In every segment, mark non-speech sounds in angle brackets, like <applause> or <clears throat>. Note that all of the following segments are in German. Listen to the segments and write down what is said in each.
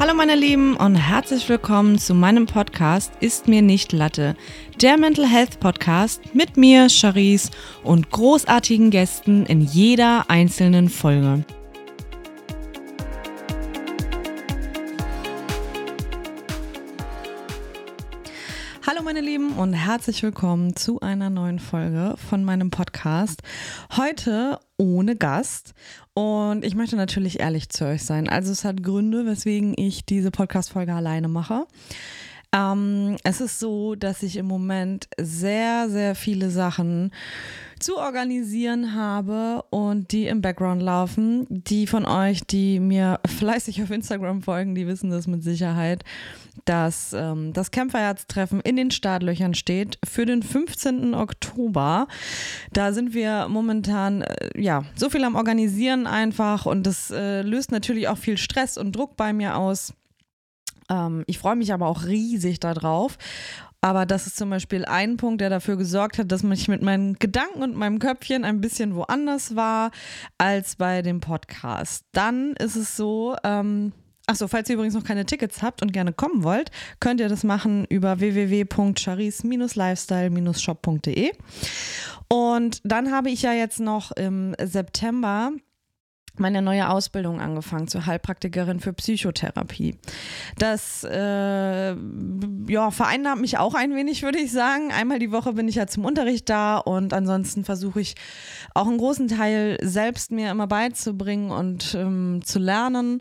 Hallo meine Lieben und herzlich willkommen zu meinem Podcast Ist mir nicht Latte, der Mental Health Podcast mit mir, Charisse und großartigen Gästen in jeder einzelnen Folge. Hallo meine Lieben und herzlich willkommen zu einer neuen Folge von meinem Podcast. Heute ohne Gast und ich möchte natürlich ehrlich zu euch sein. Also es hat Gründe, weswegen ich diese Podcast-Folge alleine mache. Ähm, es ist so, dass ich im Moment sehr, sehr viele Sachen zu organisieren habe und die im Background laufen. Die von euch, die mir fleißig auf Instagram folgen, die wissen das mit Sicherheit, dass ähm, das Kämpferherztreffen in den Startlöchern steht für den 15. Oktober. Da sind wir momentan äh, ja so viel am Organisieren einfach und das äh, löst natürlich auch viel Stress und Druck bei mir aus. Ähm, ich freue mich aber auch riesig darauf. Aber das ist zum Beispiel ein Punkt, der dafür gesorgt hat, dass ich mit meinen Gedanken und meinem Köpfchen ein bisschen woanders war als bei dem Podcast. Dann ist es so, ähm, Achso, falls ihr übrigens noch keine Tickets habt und gerne kommen wollt, könnt ihr das machen über www.charis-lifestyle-shop.de. Und dann habe ich ja jetzt noch im September meine neue Ausbildung angefangen zur Heilpraktikerin für Psychotherapie. Das äh, ja, vereinnahmt mich auch ein wenig, würde ich sagen. Einmal die Woche bin ich ja zum Unterricht da und ansonsten versuche ich auch einen großen Teil selbst mir immer beizubringen und ähm, zu lernen.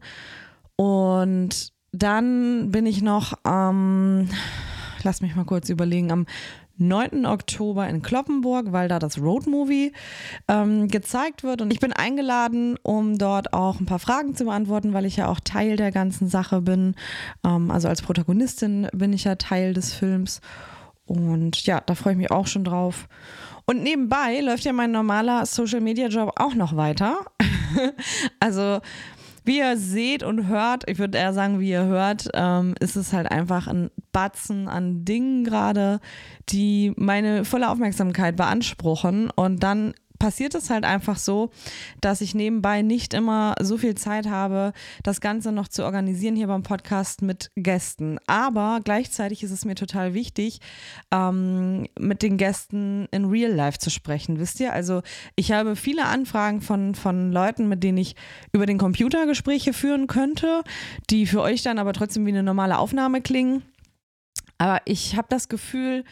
Und dann bin ich noch ähm, lass mich mal kurz überlegen, am 9. Oktober in Kloppenburg, weil da das Roadmovie ähm, gezeigt wird. Und ich bin eingeladen, um dort auch ein paar Fragen zu beantworten, weil ich ja auch Teil der ganzen Sache bin. Ähm, also als Protagonistin bin ich ja Teil des Films. Und ja, da freue ich mich auch schon drauf. Und nebenbei läuft ja mein normaler Social-Media-Job auch noch weiter. <laughs> also wie ihr seht und hört, ich würde eher sagen, wie ihr hört, ähm, ist es halt einfach ein Batzen an Dingen gerade, die meine volle Aufmerksamkeit beanspruchen. Und dann passiert es halt einfach so, dass ich nebenbei nicht immer so viel Zeit habe, das Ganze noch zu organisieren hier beim Podcast mit Gästen. Aber gleichzeitig ist es mir total wichtig, ähm, mit den Gästen in Real Life zu sprechen. Wisst ihr? Also ich habe viele Anfragen von, von Leuten, mit denen ich über den Computer Gespräche führen könnte, die für euch dann aber trotzdem wie eine normale Aufnahme klingen. Aber ich habe das Gefühl,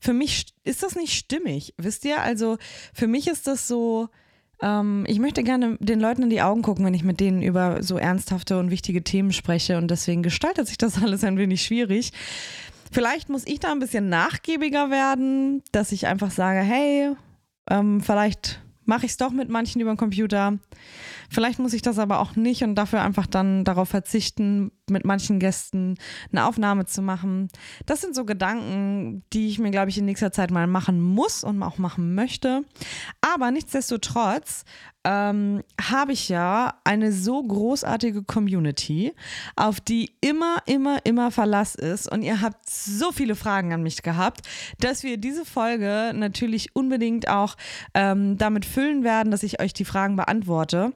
für mich ist das nicht stimmig, wisst ihr? Also für mich ist das so, ähm, ich möchte gerne den Leuten in die Augen gucken, wenn ich mit denen über so ernsthafte und wichtige Themen spreche und deswegen gestaltet sich das <laughs> alles ein wenig schwierig. Vielleicht muss ich da ein bisschen nachgiebiger werden, dass ich einfach sage, hey, ähm, vielleicht mache ich es doch mit manchen über den Computer. Vielleicht muss ich das aber auch nicht und dafür einfach dann darauf verzichten, mit manchen Gästen eine Aufnahme zu machen. Das sind so Gedanken, die ich mir, glaube ich, in nächster Zeit mal machen muss und auch machen möchte. Aber nichtsdestotrotz ähm, habe ich ja eine so großartige Community, auf die immer, immer, immer Verlass ist. Und ihr habt so viele Fragen an mich gehabt, dass wir diese Folge natürlich unbedingt auch ähm, damit füllen werden, dass ich euch die Fragen beantworte.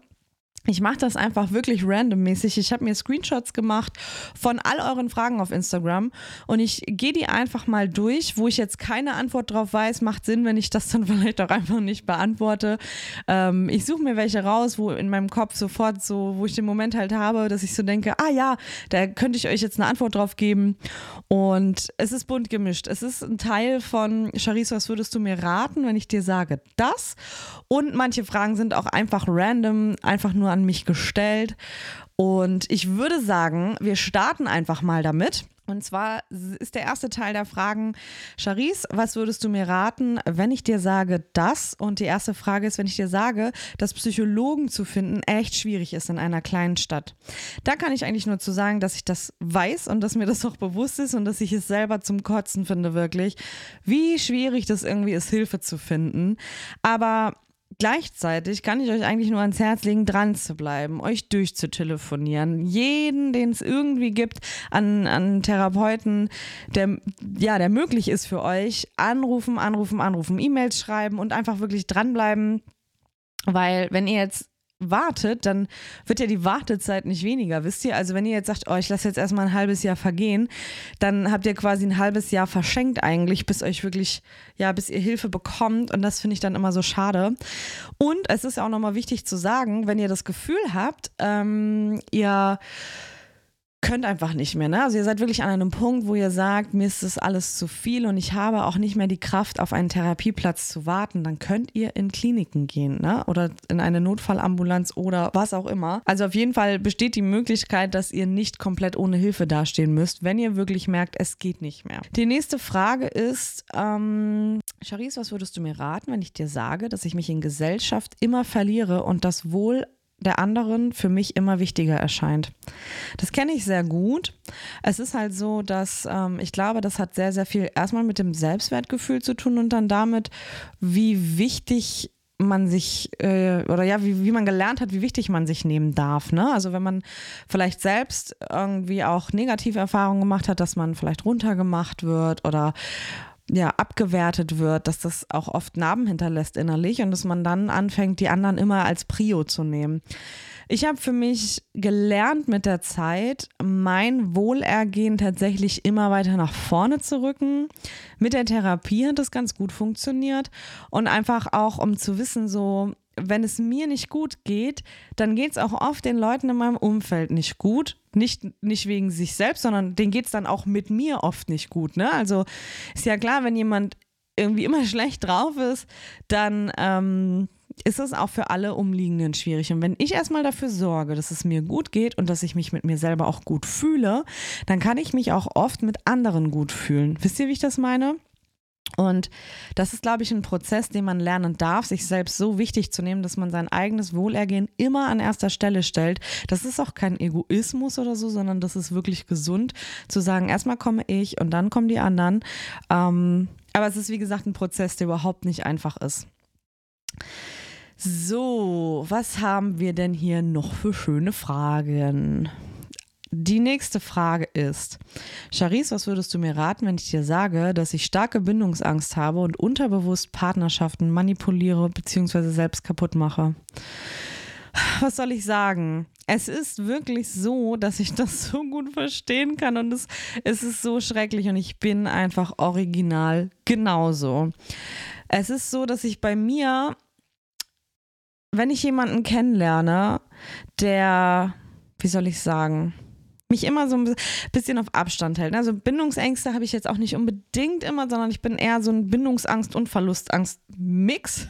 Ich mache das einfach wirklich randommäßig. Ich habe mir Screenshots gemacht von all euren Fragen auf Instagram und ich gehe die einfach mal durch, wo ich jetzt keine Antwort drauf weiß. Macht Sinn, wenn ich das dann <laughs> vielleicht auch einfach nicht beantworte. Ähm, ich suche mir welche raus, wo in meinem Kopf sofort so, wo ich den Moment halt habe, dass ich so denke, ah ja, da könnte ich euch jetzt eine Antwort drauf geben. Und es ist bunt gemischt. Es ist ein Teil von, Charisse, was würdest du mir raten, wenn ich dir sage das? Und manche Fragen sind auch einfach random, einfach nur an mich gestellt. Und ich würde sagen, wir starten einfach mal damit. Und zwar ist der erste Teil der Fragen, Charisse, was würdest du mir raten, wenn ich dir sage das? Und die erste Frage ist, wenn ich dir sage, dass Psychologen zu finden echt schwierig ist in einer kleinen Stadt. Da kann ich eigentlich nur zu sagen, dass ich das weiß und dass mir das auch bewusst ist und dass ich es selber zum Kotzen finde, wirklich, wie schwierig das irgendwie ist, Hilfe zu finden. Aber Gleichzeitig kann ich euch eigentlich nur ans Herz legen, dran zu bleiben, euch durchzutelefonieren. Jeden, den es irgendwie gibt an, an Therapeuten, der, ja, der möglich ist für euch, anrufen, anrufen, anrufen, E-Mails schreiben und einfach wirklich dranbleiben. Weil wenn ihr jetzt wartet, dann wird ja die Wartezeit nicht weniger, wisst ihr? Also wenn ihr jetzt sagt, oh, ich lasse jetzt erstmal ein halbes Jahr vergehen, dann habt ihr quasi ein halbes Jahr verschenkt eigentlich, bis euch wirklich, ja, bis ihr Hilfe bekommt. Und das finde ich dann immer so schade. Und es ist ja auch nochmal wichtig zu sagen, wenn ihr das Gefühl habt, ähm, ihr könnt einfach nicht mehr. Ne? Also ihr seid wirklich an einem Punkt, wo ihr sagt, mir ist das alles zu viel und ich habe auch nicht mehr die Kraft, auf einen Therapieplatz zu warten. Dann könnt ihr in Kliniken gehen ne? oder in eine Notfallambulanz oder was auch immer. Also auf jeden Fall besteht die Möglichkeit, dass ihr nicht komplett ohne Hilfe dastehen müsst, wenn ihr wirklich merkt, es geht nicht mehr. Die nächste Frage ist, ähm, Charisse, was würdest du mir raten, wenn ich dir sage, dass ich mich in Gesellschaft immer verliere und das Wohl der anderen für mich immer wichtiger erscheint. Das kenne ich sehr gut. Es ist halt so, dass ähm, ich glaube, das hat sehr, sehr viel erstmal mit dem Selbstwertgefühl zu tun und dann damit, wie wichtig man sich äh, oder ja, wie, wie man gelernt hat, wie wichtig man sich nehmen darf. Ne? Also wenn man vielleicht selbst irgendwie auch negative Erfahrungen gemacht hat, dass man vielleicht runtergemacht wird oder ja, abgewertet wird, dass das auch oft Narben hinterlässt innerlich und dass man dann anfängt, die anderen immer als Prio zu nehmen. Ich habe für mich gelernt mit der Zeit, mein Wohlergehen tatsächlich immer weiter nach vorne zu rücken. Mit der Therapie hat das ganz gut funktioniert und einfach auch, um zu wissen, so, wenn es mir nicht gut geht, dann geht es auch oft den Leuten in meinem Umfeld nicht gut. Nicht, nicht wegen sich selbst, sondern denen geht es dann auch mit mir oft nicht gut. Ne? Also ist ja klar, wenn jemand irgendwie immer <laughs> schlecht drauf ist, dann ähm, ist es auch für alle Umliegenden schwierig. Und wenn ich erstmal dafür sorge, dass es mir gut geht und dass ich mich mit mir selber auch gut fühle, dann kann ich mich auch oft mit anderen gut fühlen. Wisst ihr, wie ich das meine? Und das ist, glaube ich, ein Prozess, den man lernen darf, sich selbst so wichtig zu nehmen, dass man sein eigenes Wohlergehen immer an erster Stelle stellt. Das ist auch kein Egoismus oder so, sondern das ist wirklich gesund, zu sagen, erstmal komme ich und dann kommen die anderen. Ähm, aber es ist, wie gesagt, ein Prozess, der überhaupt nicht einfach ist. So, was haben wir denn hier noch für schöne Fragen? Die nächste Frage ist, Charisse, was würdest du mir raten, wenn ich dir sage, dass ich starke Bindungsangst habe und unterbewusst Partnerschaften manipuliere bzw. selbst kaputt mache? Was soll ich sagen? Es ist wirklich so, dass ich das so gut verstehen kann und es, es ist so schrecklich und ich bin einfach original genauso. Es ist so, dass ich bei mir, wenn ich jemanden kennenlerne, der, wie soll ich sagen, mich immer so ein bisschen auf Abstand hält. Also Bindungsängste habe ich jetzt auch nicht unbedingt immer, sondern ich bin eher so ein Bindungsangst- und Verlustangst-Mix.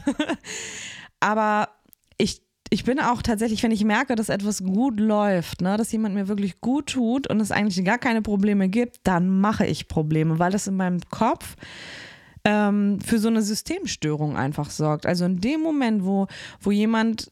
<laughs> Aber ich ich bin auch tatsächlich, wenn ich merke, dass etwas gut läuft, ne, dass jemand mir wirklich gut tut und es eigentlich gar keine Probleme gibt, dann mache ich Probleme, weil das in meinem Kopf ähm, für so eine Systemstörung einfach sorgt. Also in dem Moment, wo, wo jemand,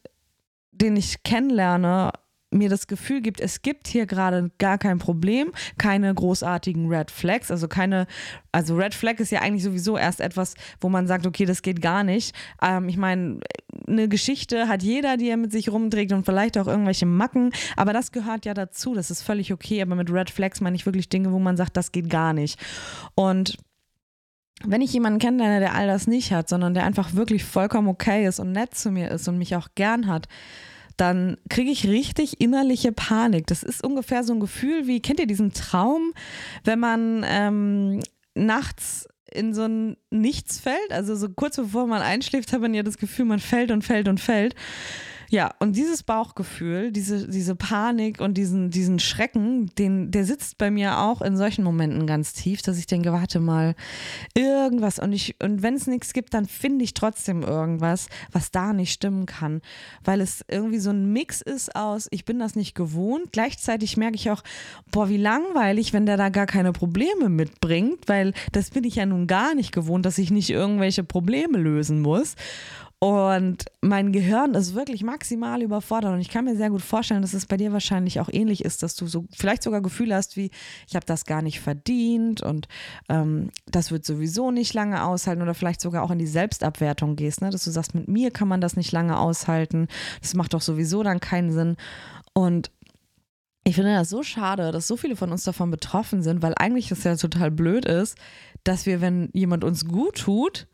den ich kennenlerne, mir das Gefühl gibt, es gibt hier gerade gar kein Problem, keine großartigen Red Flags, also keine, also Red Flag ist ja eigentlich sowieso erst etwas, wo man sagt, okay, das geht gar nicht. Ähm, ich meine, eine Geschichte hat jeder, die er mit sich rumträgt und vielleicht auch irgendwelche Macken, aber das gehört ja dazu, das ist völlig okay, aber mit Red Flags meine ich wirklich Dinge, wo man sagt, das geht gar nicht. Und wenn ich jemanden kennenlerne, der all das nicht hat, sondern der einfach wirklich vollkommen okay ist und nett zu mir ist und mich auch gern hat, dann kriege ich richtig innerliche Panik. Das ist ungefähr so ein Gefühl wie, kennt ihr diesen Traum, wenn man ähm, nachts in so ein Nichts fällt? Also so kurz bevor man einschläft, hat man ja das Gefühl, man fällt und fällt und fällt. Ja, und dieses Bauchgefühl, diese, diese Panik und diesen, diesen Schrecken, den, der sitzt bei mir auch in solchen Momenten ganz tief, dass ich denke, warte mal, irgendwas. Und, ich, und wenn es nichts gibt, dann finde ich trotzdem irgendwas, was da nicht stimmen kann. Weil es irgendwie so ein Mix ist aus, ich bin das nicht gewohnt. Gleichzeitig merke ich auch, boah, wie langweilig, wenn der da gar keine Probleme mitbringt, weil das bin ich ja nun gar nicht gewohnt, dass ich nicht irgendwelche Probleme lösen muss. Und mein Gehirn ist wirklich maximal überfordert. Und ich kann mir sehr gut vorstellen, dass es bei dir wahrscheinlich auch ähnlich ist, dass du so vielleicht sogar Gefühle hast wie, ich habe das gar nicht verdient und ähm, das wird sowieso nicht lange aushalten oder vielleicht sogar auch in die Selbstabwertung gehst, ne? dass du sagst, mit mir kann man das nicht lange aushalten. Das macht doch sowieso dann keinen Sinn. Und ich finde das so schade, dass so viele von uns davon betroffen sind, weil eigentlich das ja total blöd ist, dass wir, wenn jemand uns gut tut,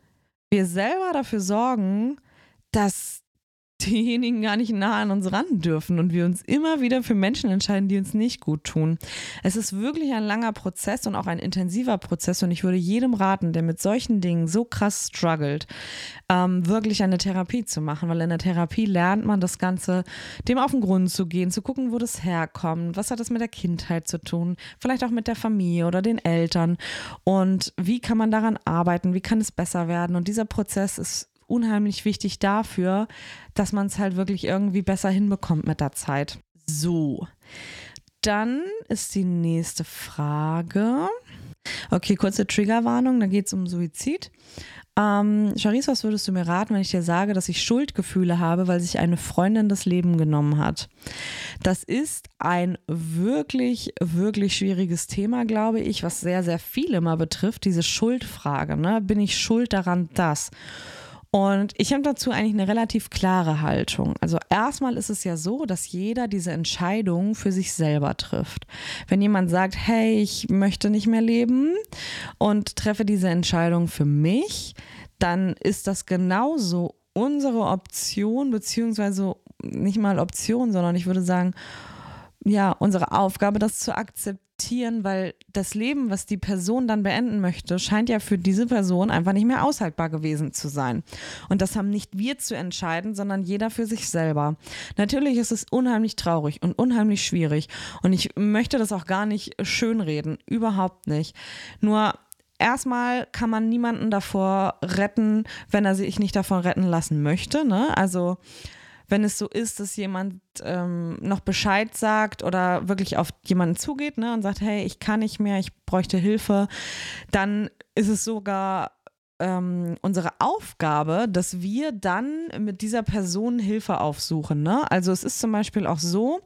wir selber dafür sorgen, dass diejenigen gar nicht nah an uns ran dürfen und wir uns immer wieder für Menschen entscheiden, die uns nicht gut tun. Es ist wirklich ein langer Prozess und auch ein intensiver Prozess und ich würde jedem raten, der mit solchen Dingen so krass struggelt, ähm, wirklich eine Therapie zu machen, weil in der Therapie lernt man das Ganze, dem auf den Grund zu gehen, zu gucken, wo das herkommt, was hat das mit der Kindheit zu tun, vielleicht auch mit der Familie oder den Eltern und wie kann man daran arbeiten, wie kann es besser werden und dieser Prozess ist unheimlich wichtig dafür, dass man es halt wirklich irgendwie besser hinbekommt mit der Zeit. So, dann ist die nächste Frage. Okay, kurze Triggerwarnung, da geht es um Suizid. Ähm, Charisse, was würdest du mir raten, wenn ich dir sage, dass ich Schuldgefühle habe, weil sich eine Freundin das Leben genommen hat? Das ist ein wirklich, wirklich schwieriges Thema, glaube ich, was sehr, sehr viele mal betrifft, diese Schuldfrage. Ne? Bin ich schuld daran, dass? Und ich habe dazu eigentlich eine relativ klare Haltung. Also erstmal ist es ja so, dass jeder diese Entscheidung für sich selber trifft. Wenn jemand sagt, hey, ich möchte nicht mehr leben und treffe diese Entscheidung für mich, dann ist das genauso unsere Option, beziehungsweise nicht mal Option, sondern ich würde sagen, ja, unsere Aufgabe, das zu akzeptieren, weil das Leben, was die Person dann beenden möchte, scheint ja für diese Person einfach nicht mehr aushaltbar gewesen zu sein. Und das haben nicht wir zu entscheiden, sondern jeder für sich selber. Natürlich ist es unheimlich traurig und unheimlich schwierig. Und ich möchte das auch gar nicht schönreden, überhaupt nicht. Nur erstmal kann man niemanden davor retten, wenn er sich nicht davon retten lassen möchte. Ne? Also wenn es so ist, dass jemand ähm, noch Bescheid sagt oder wirklich auf jemanden zugeht ne, und sagt, hey, ich kann nicht mehr, ich bräuchte Hilfe, dann ist es sogar ähm, unsere Aufgabe, dass wir dann mit dieser Person Hilfe aufsuchen. Ne? Also es ist zum Beispiel auch so,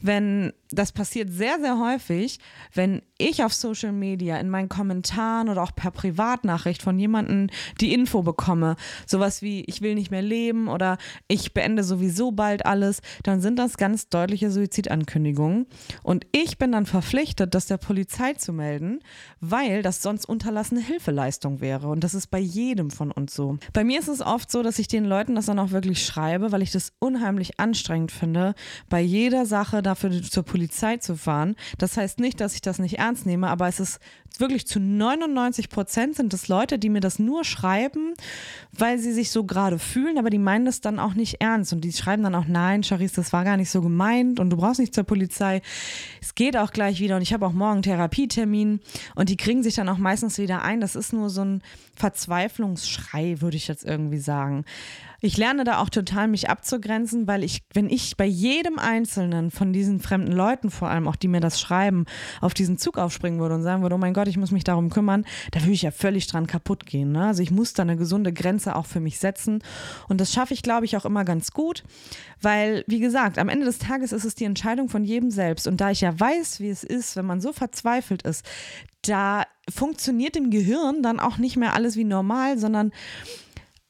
wenn das passiert sehr, sehr häufig, wenn ich auf Social Media in meinen Kommentaren oder auch per Privatnachricht von jemandem die Info bekomme, sowas wie ich will nicht mehr leben oder ich beende sowieso bald alles, dann sind das ganz deutliche Suizidankündigungen. Und ich bin dann verpflichtet, das der Polizei zu melden, weil das sonst unterlassene Hilfeleistung wäre. Und das ist bei jedem von uns so. Bei mir ist es oft so, dass ich den Leuten das dann auch wirklich schreibe, weil ich das unheimlich anstrengend finde, bei jeder Sache dafür zur Polizei zu fahren. Das heißt nicht, dass ich das nicht ernst nehme, aber es ist wirklich zu 99 Prozent sind es Leute, die mir das nur schreiben, weil sie sich so gerade fühlen, aber die meinen das dann auch nicht ernst und die schreiben dann auch, nein, Charisse, das war gar nicht so gemeint und du brauchst nicht zur Polizei. Es geht auch gleich wieder und ich habe auch morgen Therapietermin und die kriegen sich dann auch meistens wieder ein. Das ist nur so ein Verzweiflungsschrei, würde ich jetzt irgendwie sagen. Ich lerne da auch total, mich abzugrenzen, weil ich, wenn ich bei jedem einzelnen von diesen fremden Leuten, vor allem auch die mir das schreiben, auf diesen Zug aufspringen würde und sagen würde, oh mein Gott, ich muss mich darum kümmern, da würde ich ja völlig dran kaputt gehen. Ne? Also ich muss da eine gesunde Grenze auch für mich setzen. Und das schaffe ich, glaube ich, auch immer ganz gut, weil, wie gesagt, am Ende des Tages ist es die Entscheidung von jedem selbst. Und da ich ja weiß, wie es ist, wenn man so verzweifelt ist, da funktioniert im Gehirn dann auch nicht mehr alles wie normal, sondern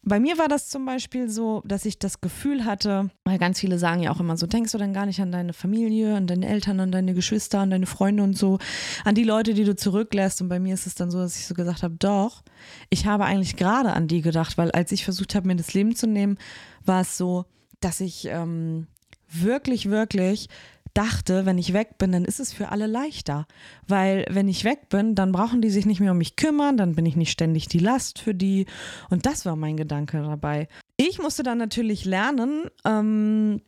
bei mir war das zum Beispiel so, dass ich das Gefühl hatte, weil ganz viele sagen ja auch immer so, denkst du denn gar nicht an deine Familie, an deine Eltern, an deine Geschwister, an deine Freunde und so, an die Leute, die du zurücklässt. Und bei mir ist es dann so, dass ich so gesagt habe, doch, ich habe eigentlich gerade an die gedacht, weil als ich versucht habe, mir das Leben zu nehmen, war es so, dass ich ähm, wirklich, wirklich dachte, wenn ich weg bin, dann ist es für alle leichter. Weil wenn ich weg bin, dann brauchen die sich nicht mehr um mich kümmern, dann bin ich nicht ständig die Last für die. Und das war mein Gedanke dabei. Ich musste dann natürlich lernen, ähm,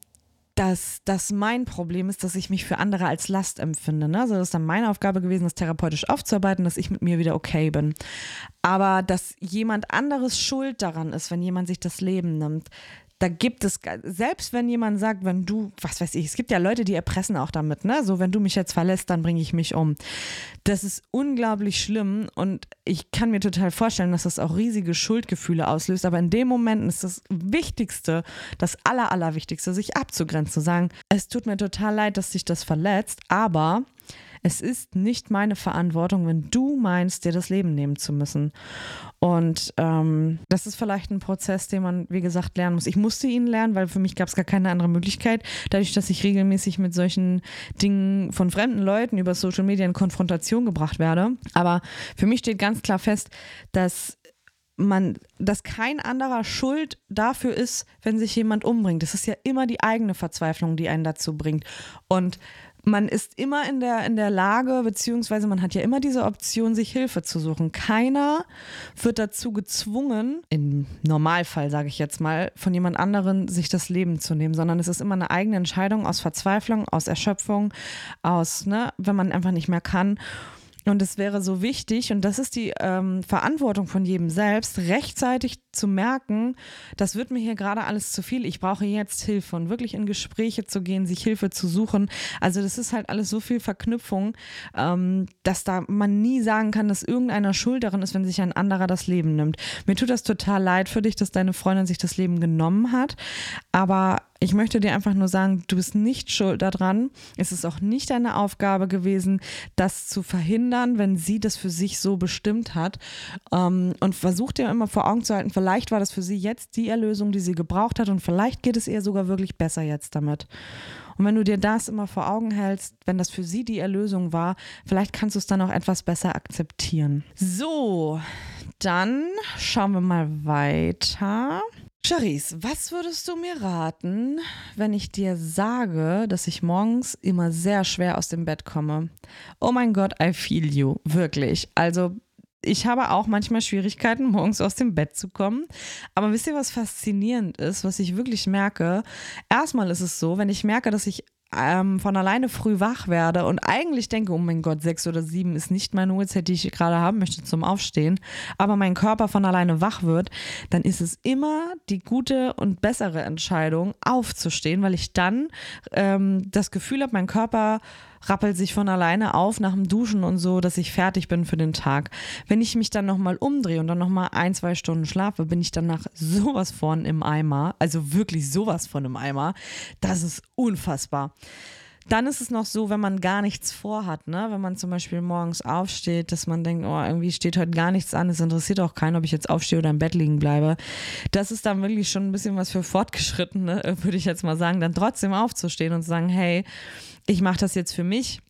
dass das mein Problem ist, dass ich mich für andere als Last empfinde. Ne? Also das ist dann meine Aufgabe gewesen, das therapeutisch aufzuarbeiten, dass ich mit mir wieder okay bin. Aber dass jemand anderes schuld daran ist, wenn jemand sich das Leben nimmt, da gibt es, selbst wenn jemand sagt, wenn du, was weiß ich, es gibt ja Leute, die erpressen auch damit, ne? So, wenn du mich jetzt verlässt, dann bringe ich mich um. Das ist unglaublich schlimm und ich kann mir total vorstellen, dass das auch riesige Schuldgefühle auslöst. Aber in dem Moment ist das Wichtigste, das Aller, Allerwichtigste, sich abzugrenzen, zu sagen, es tut mir total leid, dass dich das verletzt, aber es ist nicht meine Verantwortung, wenn du meinst, dir das Leben nehmen zu müssen. Und ähm, das ist vielleicht ein Prozess, den man, wie gesagt, lernen muss. Ich musste ihn lernen, weil für mich gab es gar keine andere Möglichkeit. Dadurch, dass ich regelmäßig mit solchen Dingen von fremden Leuten über Social Media in Konfrontation gebracht werde. Aber für mich steht ganz klar fest, dass man, dass kein anderer schuld dafür ist, wenn sich jemand umbringt. Das ist ja immer die eigene Verzweiflung, die einen dazu bringt. Und man ist immer in der, in der Lage, beziehungsweise man hat ja immer diese Option, sich Hilfe zu suchen. Keiner wird dazu gezwungen, im Normalfall sage ich jetzt mal, von jemand anderen sich das Leben zu nehmen, sondern es ist immer eine eigene Entscheidung aus Verzweiflung, aus Erschöpfung, aus, ne, wenn man einfach nicht mehr kann. Und es wäre so wichtig, und das ist die ähm, Verantwortung von jedem selbst, rechtzeitig zu merken, das wird mir hier gerade alles zu viel, ich brauche jetzt Hilfe und wirklich in Gespräche zu gehen, sich Hilfe zu suchen. Also das ist halt alles so viel Verknüpfung, ähm, dass da man nie sagen kann, dass irgendeiner schuld daran ist, wenn sich ein anderer das Leben nimmt. Mir tut das total leid für dich, dass deine Freundin sich das Leben genommen hat, aber ich möchte dir einfach nur sagen, du bist nicht schuld daran. Es ist auch nicht deine Aufgabe gewesen, das zu verhindern, wenn sie das für sich so bestimmt hat. Ähm, und versuch dir immer vor Augen zu halten, vielleicht war das für sie jetzt die Erlösung, die sie gebraucht hat und vielleicht geht es ihr sogar wirklich besser jetzt damit. Und wenn du dir das immer vor Augen hältst, wenn das für sie die Erlösung war, vielleicht kannst du es dann auch etwas besser akzeptieren. So, dann schauen wir mal weiter. Charisse, was würdest du mir raten, wenn ich dir sage, dass ich morgens immer sehr schwer aus dem Bett komme? Oh mein Gott, I feel you. Wirklich. Also, ich habe auch manchmal Schwierigkeiten, morgens aus dem Bett zu kommen. Aber wisst ihr, was faszinierend ist, was ich wirklich merke? Erstmal ist es so, wenn ich merke, dass ich ähm, von alleine früh wach werde und eigentlich denke, oh mein Gott, sechs oder sieben ist nicht meine Uhrzeit, die ich gerade haben möchte zum Aufstehen, aber mein Körper von alleine wach wird, dann ist es immer die gute und bessere Entscheidung, aufzustehen, weil ich dann ähm, das Gefühl habe, mein Körper rappelt sich von alleine auf nach dem Duschen und so, dass ich fertig bin für den Tag. Wenn ich mich dann nochmal umdrehe und dann nochmal ein, zwei Stunden schlafe, bin ich danach sowas von im Eimer. Also wirklich sowas von im Eimer. Das ist unfassbar. Dann ist es noch so, wenn man gar nichts vorhat, ne? Wenn man zum Beispiel morgens aufsteht, dass man denkt, oh, irgendwie steht heute gar nichts an, es interessiert auch keinen, ob ich jetzt aufstehe oder im Bett liegen bleibe. Das ist dann wirklich schon ein bisschen was für Fortgeschrittene, <laughs> würde ich jetzt mal sagen, dann trotzdem aufzustehen und zu sagen, hey, ich mache das jetzt für mich,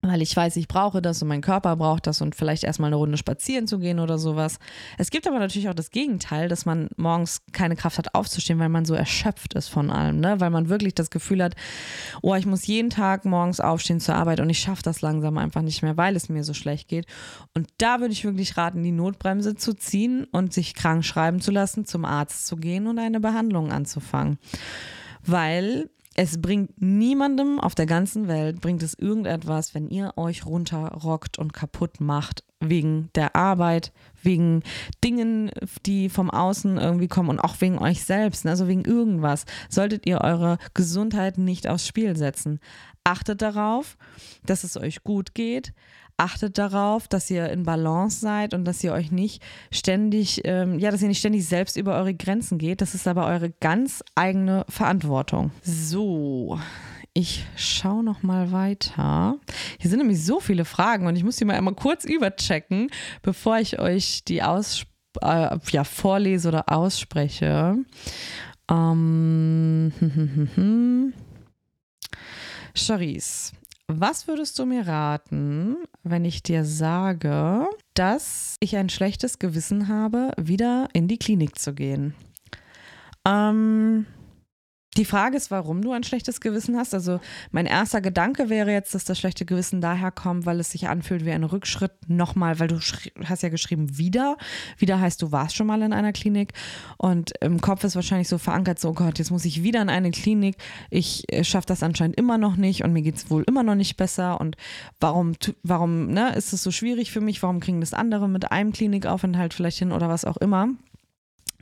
weil ich weiß, ich brauche das und mein Körper braucht das und vielleicht erstmal eine Runde spazieren zu gehen oder sowas. Es gibt aber natürlich auch das Gegenteil, dass man morgens keine Kraft hat aufzustehen, weil man so erschöpft ist von allem, ne? weil man wirklich das Gefühl hat, oh, ich muss jeden Tag morgens aufstehen zur Arbeit und ich schaffe das langsam einfach nicht mehr, weil es mir so schlecht geht. Und da würde ich wirklich raten, die Notbremse zu ziehen und sich krank schreiben zu lassen, zum Arzt zu gehen und eine Behandlung anzufangen. Weil es bringt niemandem auf der ganzen Welt, bringt es irgendetwas, wenn ihr euch runterrockt und kaputt macht wegen der Arbeit, wegen Dingen, die vom Außen irgendwie kommen und auch wegen euch selbst, ne? also wegen irgendwas, solltet ihr eure Gesundheit nicht aufs Spiel setzen. Achtet darauf, dass es euch gut geht achtet darauf, dass ihr in Balance seid und dass ihr euch nicht ständig, ähm, ja, dass ihr nicht ständig selbst über eure Grenzen geht. Das ist aber eure ganz eigene Verantwortung. So. Ich schaue noch mal weiter. Hier sind nämlich so viele Fragen und ich muss die mal einmal kurz überchecken, bevor ich euch die aus, äh, ja, vorlese oder ausspreche. Ähm, hm, hm, hm, hm. Charisse, was würdest du mir raten, wenn ich dir sage, dass ich ein schlechtes Gewissen habe, wieder in die Klinik zu gehen? Ähm, die Frage ist, warum du ein schlechtes Gewissen hast. Also mein erster Gedanke wäre jetzt, dass das schlechte Gewissen daher kommt, weil es sich anfühlt wie ein Rückschritt. Nochmal, weil du hast ja geschrieben, wieder. Wieder heißt, du warst schon mal in einer Klinik. Und im Kopf ist wahrscheinlich so verankert, so, oh Gott, jetzt muss ich wieder in eine Klinik. Ich äh, schaffe das anscheinend immer noch nicht und mir geht es wohl immer noch nicht besser. Und warum, warum ne, ist es so schwierig für mich? Warum kriegen das andere mit einem Klinikaufenthalt vielleicht hin oder was auch immer?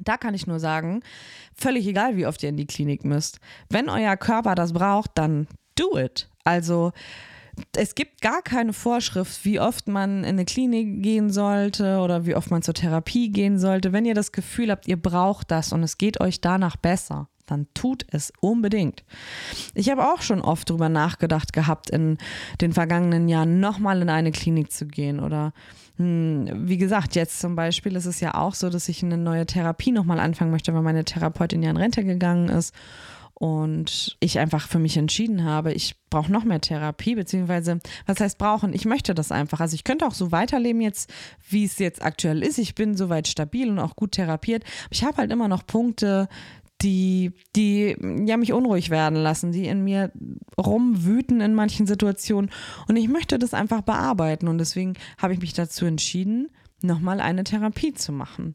Da kann ich nur sagen, völlig egal, wie oft ihr in die Klinik müsst. Wenn euer Körper das braucht, dann do it. Also es gibt gar keine Vorschrift, wie oft man in eine Klinik gehen sollte oder wie oft man zur Therapie gehen sollte. Wenn ihr das Gefühl habt, ihr braucht das und es geht euch danach besser, dann tut es unbedingt. Ich habe auch schon oft darüber nachgedacht gehabt, in den vergangenen Jahren nochmal in eine Klinik zu gehen oder wie gesagt, jetzt zum Beispiel ist es ja auch so, dass ich eine neue Therapie nochmal anfangen möchte, weil meine Therapeutin ja in Rente gegangen ist. und ich einfach für mich entschieden habe, ich brauche noch mehr Therapie, beziehungsweise, was heißt brauchen? Ich möchte das einfach. Also ich könnte auch so weiterleben jetzt, wie es jetzt aktuell ist. Ich bin soweit stabil und auch gut therapiert. Ich habe halt immer noch Punkte, die, die ja mich unruhig werden lassen, die in mir rumwüten in manchen Situationen. Und ich möchte das einfach bearbeiten. Und deswegen habe ich mich dazu entschieden, nochmal eine Therapie zu machen.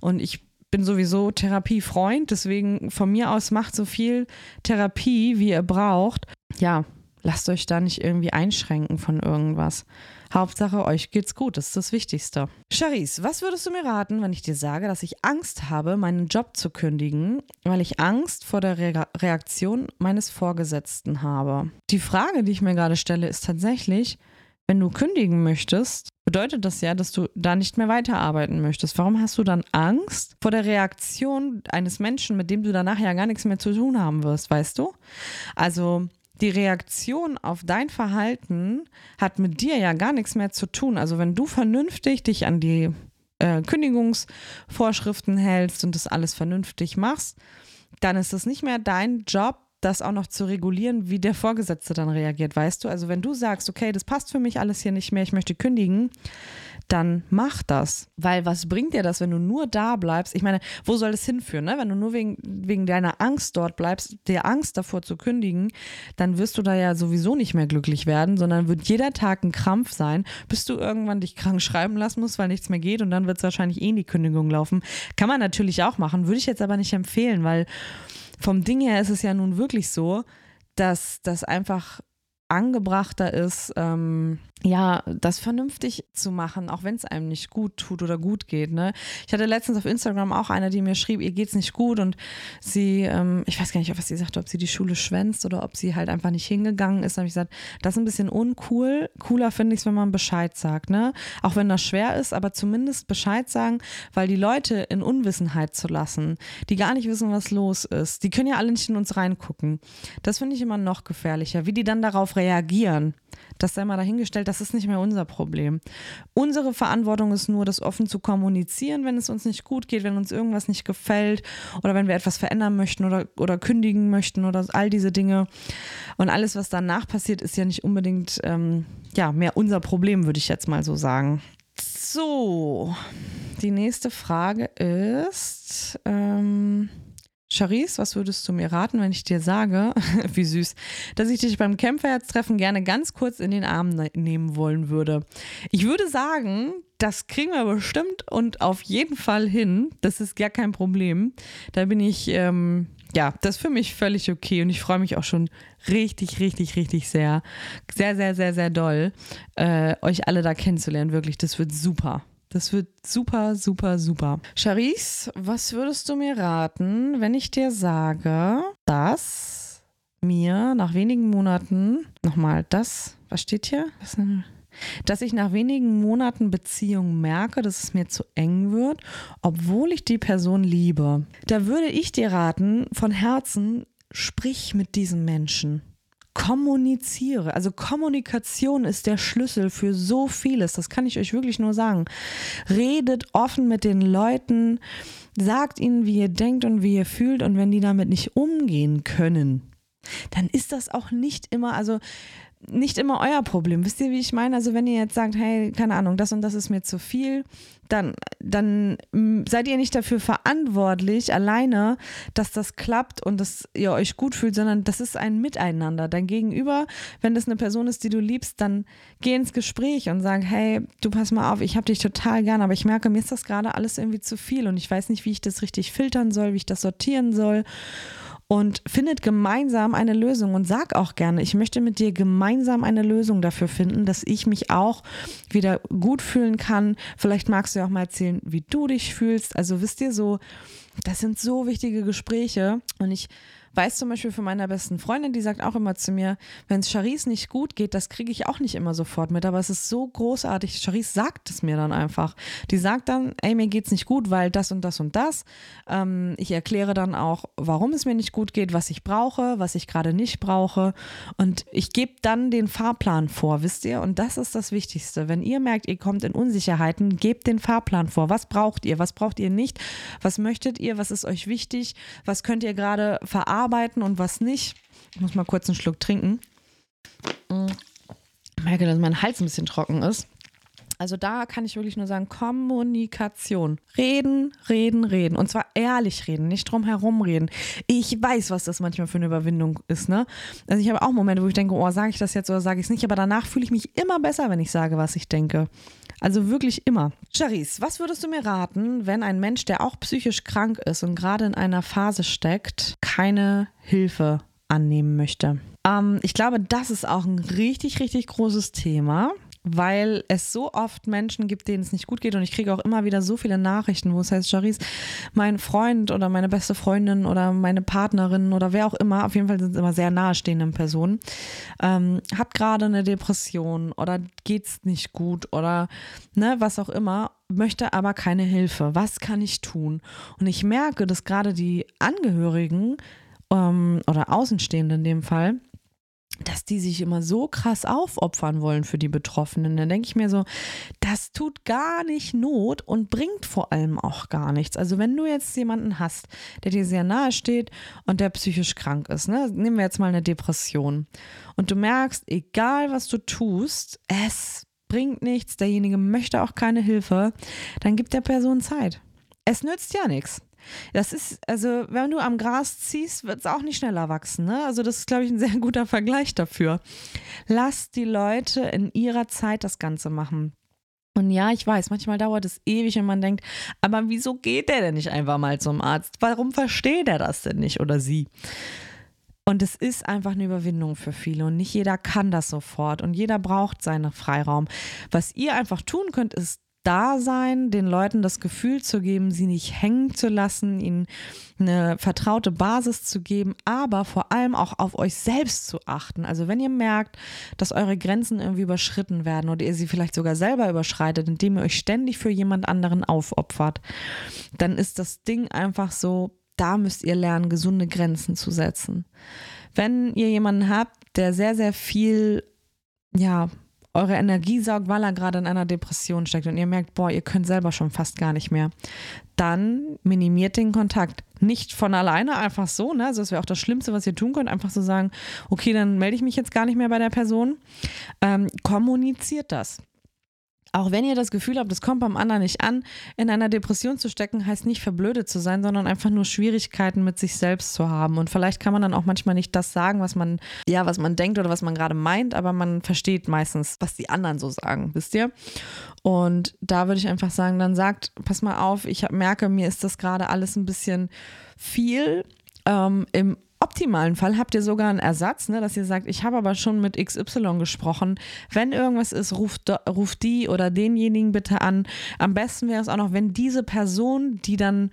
Und ich bin sowieso Therapiefreund, deswegen von mir aus macht so viel Therapie, wie ihr braucht. Ja, lasst euch da nicht irgendwie einschränken von irgendwas. Hauptsache, euch geht's gut, das ist das Wichtigste. Charisse, was würdest du mir raten, wenn ich dir sage, dass ich Angst habe, meinen Job zu kündigen, weil ich Angst vor der Re Reaktion meines Vorgesetzten habe? Die Frage, die ich mir gerade stelle, ist tatsächlich, wenn du kündigen möchtest, bedeutet das ja, dass du da nicht mehr weiterarbeiten möchtest. Warum hast du dann Angst vor der Reaktion eines Menschen, mit dem du danach ja gar nichts mehr zu tun haben wirst, weißt du? Also die Reaktion auf dein Verhalten hat mit dir ja gar nichts mehr zu tun. Also wenn du vernünftig dich an die äh, Kündigungsvorschriften hältst und das alles vernünftig machst, dann ist es nicht mehr dein Job, das auch noch zu regulieren, wie der Vorgesetzte dann reagiert, weißt du? Also wenn du sagst, okay, das passt für mich alles hier nicht mehr, ich möchte kündigen, dann mach das. Weil was bringt dir das, wenn du nur da bleibst? Ich meine, wo soll das hinführen? Ne? Wenn du nur wegen, wegen deiner Angst dort bleibst, der Angst davor zu kündigen, dann wirst du da ja sowieso nicht mehr glücklich werden, sondern wird jeder Tag ein Krampf sein, bis du irgendwann dich krank schreiben lassen musst, weil nichts mehr geht und dann wird es wahrscheinlich eh in die Kündigung laufen. Kann man natürlich auch machen, würde ich jetzt aber nicht empfehlen, weil vom Ding her ist es ja nun wirklich so, dass das einfach angebrachter ist, ähm, ja, das vernünftig zu machen, auch wenn es einem nicht gut tut oder gut geht. Ne? Ich hatte letztens auf Instagram auch eine, die mir schrieb, ihr geht es nicht gut und sie, ähm, ich weiß gar nicht, was sie sagte, ob sie die Schule schwänzt oder ob sie halt einfach nicht hingegangen ist. Da habe ich gesagt, das ist ein bisschen uncool. Cooler finde ich es, wenn man Bescheid sagt, ne? Auch wenn das schwer ist, aber zumindest Bescheid sagen, weil die Leute in Unwissenheit zu lassen, die gar nicht wissen, was los ist, die können ja alle nicht in uns reingucken. Das finde ich immer noch gefährlicher, wie die dann darauf reagieren. Das sei mal dahingestellt, das ist nicht mehr unser Problem. Unsere Verantwortung ist nur, das offen zu kommunizieren, wenn es uns nicht gut geht, wenn uns irgendwas nicht gefällt oder wenn wir etwas verändern möchten oder, oder kündigen möchten oder all diese Dinge. Und alles, was danach passiert, ist ja nicht unbedingt ähm, ja, mehr unser Problem, würde ich jetzt mal so sagen. So, die nächste Frage ist. Ähm Charisse, was würdest du mir raten, wenn ich dir sage, <laughs> wie süß, dass ich dich beim Kämpferherztreffen gerne ganz kurz in den Arm ne nehmen wollen würde? Ich würde sagen, das kriegen wir bestimmt und auf jeden Fall hin. Das ist gar kein Problem. Da bin ich, ähm, ja, das ist für mich völlig okay und ich freue mich auch schon richtig, richtig, richtig sehr, sehr, sehr, sehr, sehr doll, äh, euch alle da kennenzulernen. Wirklich, das wird super. Das wird super, super, super. Charisse, was würdest du mir raten, wenn ich dir sage, dass mir nach wenigen Monaten, nochmal das, was steht hier? dass ich nach wenigen Monaten Beziehung merke, dass es mir zu eng wird, obwohl ich die Person liebe. Da würde ich dir raten, von Herzen, sprich mit diesem Menschen kommuniziere. Also Kommunikation ist der Schlüssel für so vieles. Das kann ich euch wirklich nur sagen. Redet offen mit den Leuten, sagt ihnen, wie ihr denkt und wie ihr fühlt. Und wenn die damit nicht umgehen können, dann ist das auch nicht immer, also nicht immer euer Problem. Wisst ihr, wie ich meine? Also wenn ihr jetzt sagt, hey, keine Ahnung, das und das ist mir zu viel, dann, dann mm, seid ihr nicht dafür verantwortlich, alleine, dass das klappt und dass ihr euch gut fühlt, sondern das ist ein Miteinander. Dein Gegenüber, wenn das eine Person ist, die du liebst, dann geh ins Gespräch und sag, hey, du pass mal auf, ich habe dich total gern, aber ich merke, mir ist das gerade alles irgendwie zu viel und ich weiß nicht, wie ich das richtig filtern soll, wie ich das sortieren soll und findet gemeinsam eine Lösung und sag auch gerne, ich möchte mit dir gemeinsam eine Lösung dafür finden, dass ich mich auch wieder gut fühlen kann. Vielleicht magst du ja auch mal erzählen, wie du dich fühlst. Also wisst ihr so, das sind so wichtige Gespräche und ich weiß zum Beispiel von meiner besten Freundin, die sagt auch immer zu mir, wenn es Charisse nicht gut geht, das kriege ich auch nicht immer sofort mit, aber es ist so großartig. Charisse sagt es mir dann einfach. Die sagt dann, ey, mir geht es nicht gut, weil das und das und das. Ähm, ich erkläre dann auch, warum es mir nicht gut geht, was ich brauche, was ich gerade nicht brauche. Und ich gebe dann den Fahrplan vor, wisst ihr? Und das ist das Wichtigste. Wenn ihr merkt, ihr kommt in Unsicherheiten, gebt den Fahrplan vor. Was braucht ihr? Was braucht ihr nicht? Was möchtet ihr? Was ist euch wichtig? Was könnt ihr gerade verarbeiten? Verarbeiten und was nicht. Ich muss mal kurz einen Schluck trinken. Ich merke, dass mein Hals ein bisschen trocken ist. Also da kann ich wirklich nur sagen, Kommunikation. Reden, reden, reden. Und zwar ehrlich reden, nicht drum herum reden. Ich weiß, was das manchmal für eine Überwindung ist, ne? Also ich habe auch Momente, wo ich denke, oh, sage ich das jetzt oder sage ich es nicht, aber danach fühle ich mich immer besser, wenn ich sage, was ich denke. Also wirklich immer. Charisse, was würdest du mir raten, wenn ein Mensch, der auch psychisch krank ist und gerade in einer Phase steckt, keine Hilfe annehmen möchte? Ähm, ich glaube, das ist auch ein richtig, richtig großes Thema weil es so oft Menschen gibt, denen es nicht gut geht und ich kriege auch immer wieder so viele Nachrichten, wo es heißt, Charisse, mein Freund oder meine beste Freundin oder meine Partnerin oder wer auch immer, auf jeden Fall sind es immer sehr nahestehende Personen, ähm, hat gerade eine Depression oder geht es nicht gut oder ne, was auch immer, möchte aber keine Hilfe. Was kann ich tun? Und ich merke, dass gerade die Angehörigen ähm, oder Außenstehenden in dem Fall, dass die sich immer so krass aufopfern wollen für die Betroffenen. Dann denke ich mir so, das tut gar nicht Not und bringt vor allem auch gar nichts. Also wenn du jetzt jemanden hast, der dir sehr nahe steht und der psychisch krank ist, ne? nehmen wir jetzt mal eine Depression und du merkst, egal was du tust, es bringt nichts, derjenige möchte auch keine Hilfe, dann gib der Person Zeit. Es nützt ja nichts. Das ist, also, wenn du am Gras ziehst, wird es auch nicht schneller wachsen. Ne? Also, das ist, glaube ich, ein <laughs> sehr guter Vergleich dafür. Lass die Leute in ihrer Zeit das Ganze machen. Und ja, ich weiß, manchmal dauert es ewig und man denkt, aber wieso geht der denn nicht einfach mal zum Arzt? Warum versteht er das denn nicht oder sie? Und es ist einfach eine Überwindung für viele und nicht jeder kann das sofort und jeder braucht seinen Freiraum. Was ihr einfach tun könnt, ist da sein, den Leuten das Gefühl zu geben, sie nicht hängen zu lassen, ihnen eine vertraute Basis zu geben, aber vor allem auch auf euch selbst zu achten. Also wenn ihr merkt, dass eure Grenzen irgendwie überschritten werden oder ihr sie vielleicht sogar selber überschreitet, indem ihr euch ständig für jemand anderen aufopfert, dann ist das Ding einfach so, da müsst ihr lernen, gesunde Grenzen zu setzen. Wenn ihr jemanden habt, der sehr, sehr viel, ja, eure Energie saugt, weil er gerade in einer Depression steckt und ihr merkt, boah, ihr könnt selber schon fast gar nicht mehr, dann minimiert den Kontakt. Nicht von alleine, einfach so, ne? Also das wäre auch das Schlimmste, was ihr tun könnt, einfach so sagen, okay, dann melde ich mich jetzt gar nicht mehr bei der Person. Ähm, kommuniziert das. Auch wenn ihr das Gefühl habt, es kommt beim anderen nicht an, in einer Depression zu stecken, heißt nicht verblödet zu sein, sondern einfach nur Schwierigkeiten mit sich selbst zu haben. Und vielleicht kann man dann auch manchmal nicht das sagen, was man, ja, was man denkt oder was man gerade meint, aber man versteht meistens, was die anderen so sagen, wisst ihr? Und da würde ich einfach sagen, dann sagt, pass mal auf, ich merke, mir ist das gerade alles ein bisschen viel. Ähm, Im optimalen Fall habt ihr sogar einen Ersatz, ne, dass ihr sagt, ich habe aber schon mit XY gesprochen. Wenn irgendwas ist, ruft, ruft die oder denjenigen bitte an. Am besten wäre es auch noch, wenn diese Person, die dann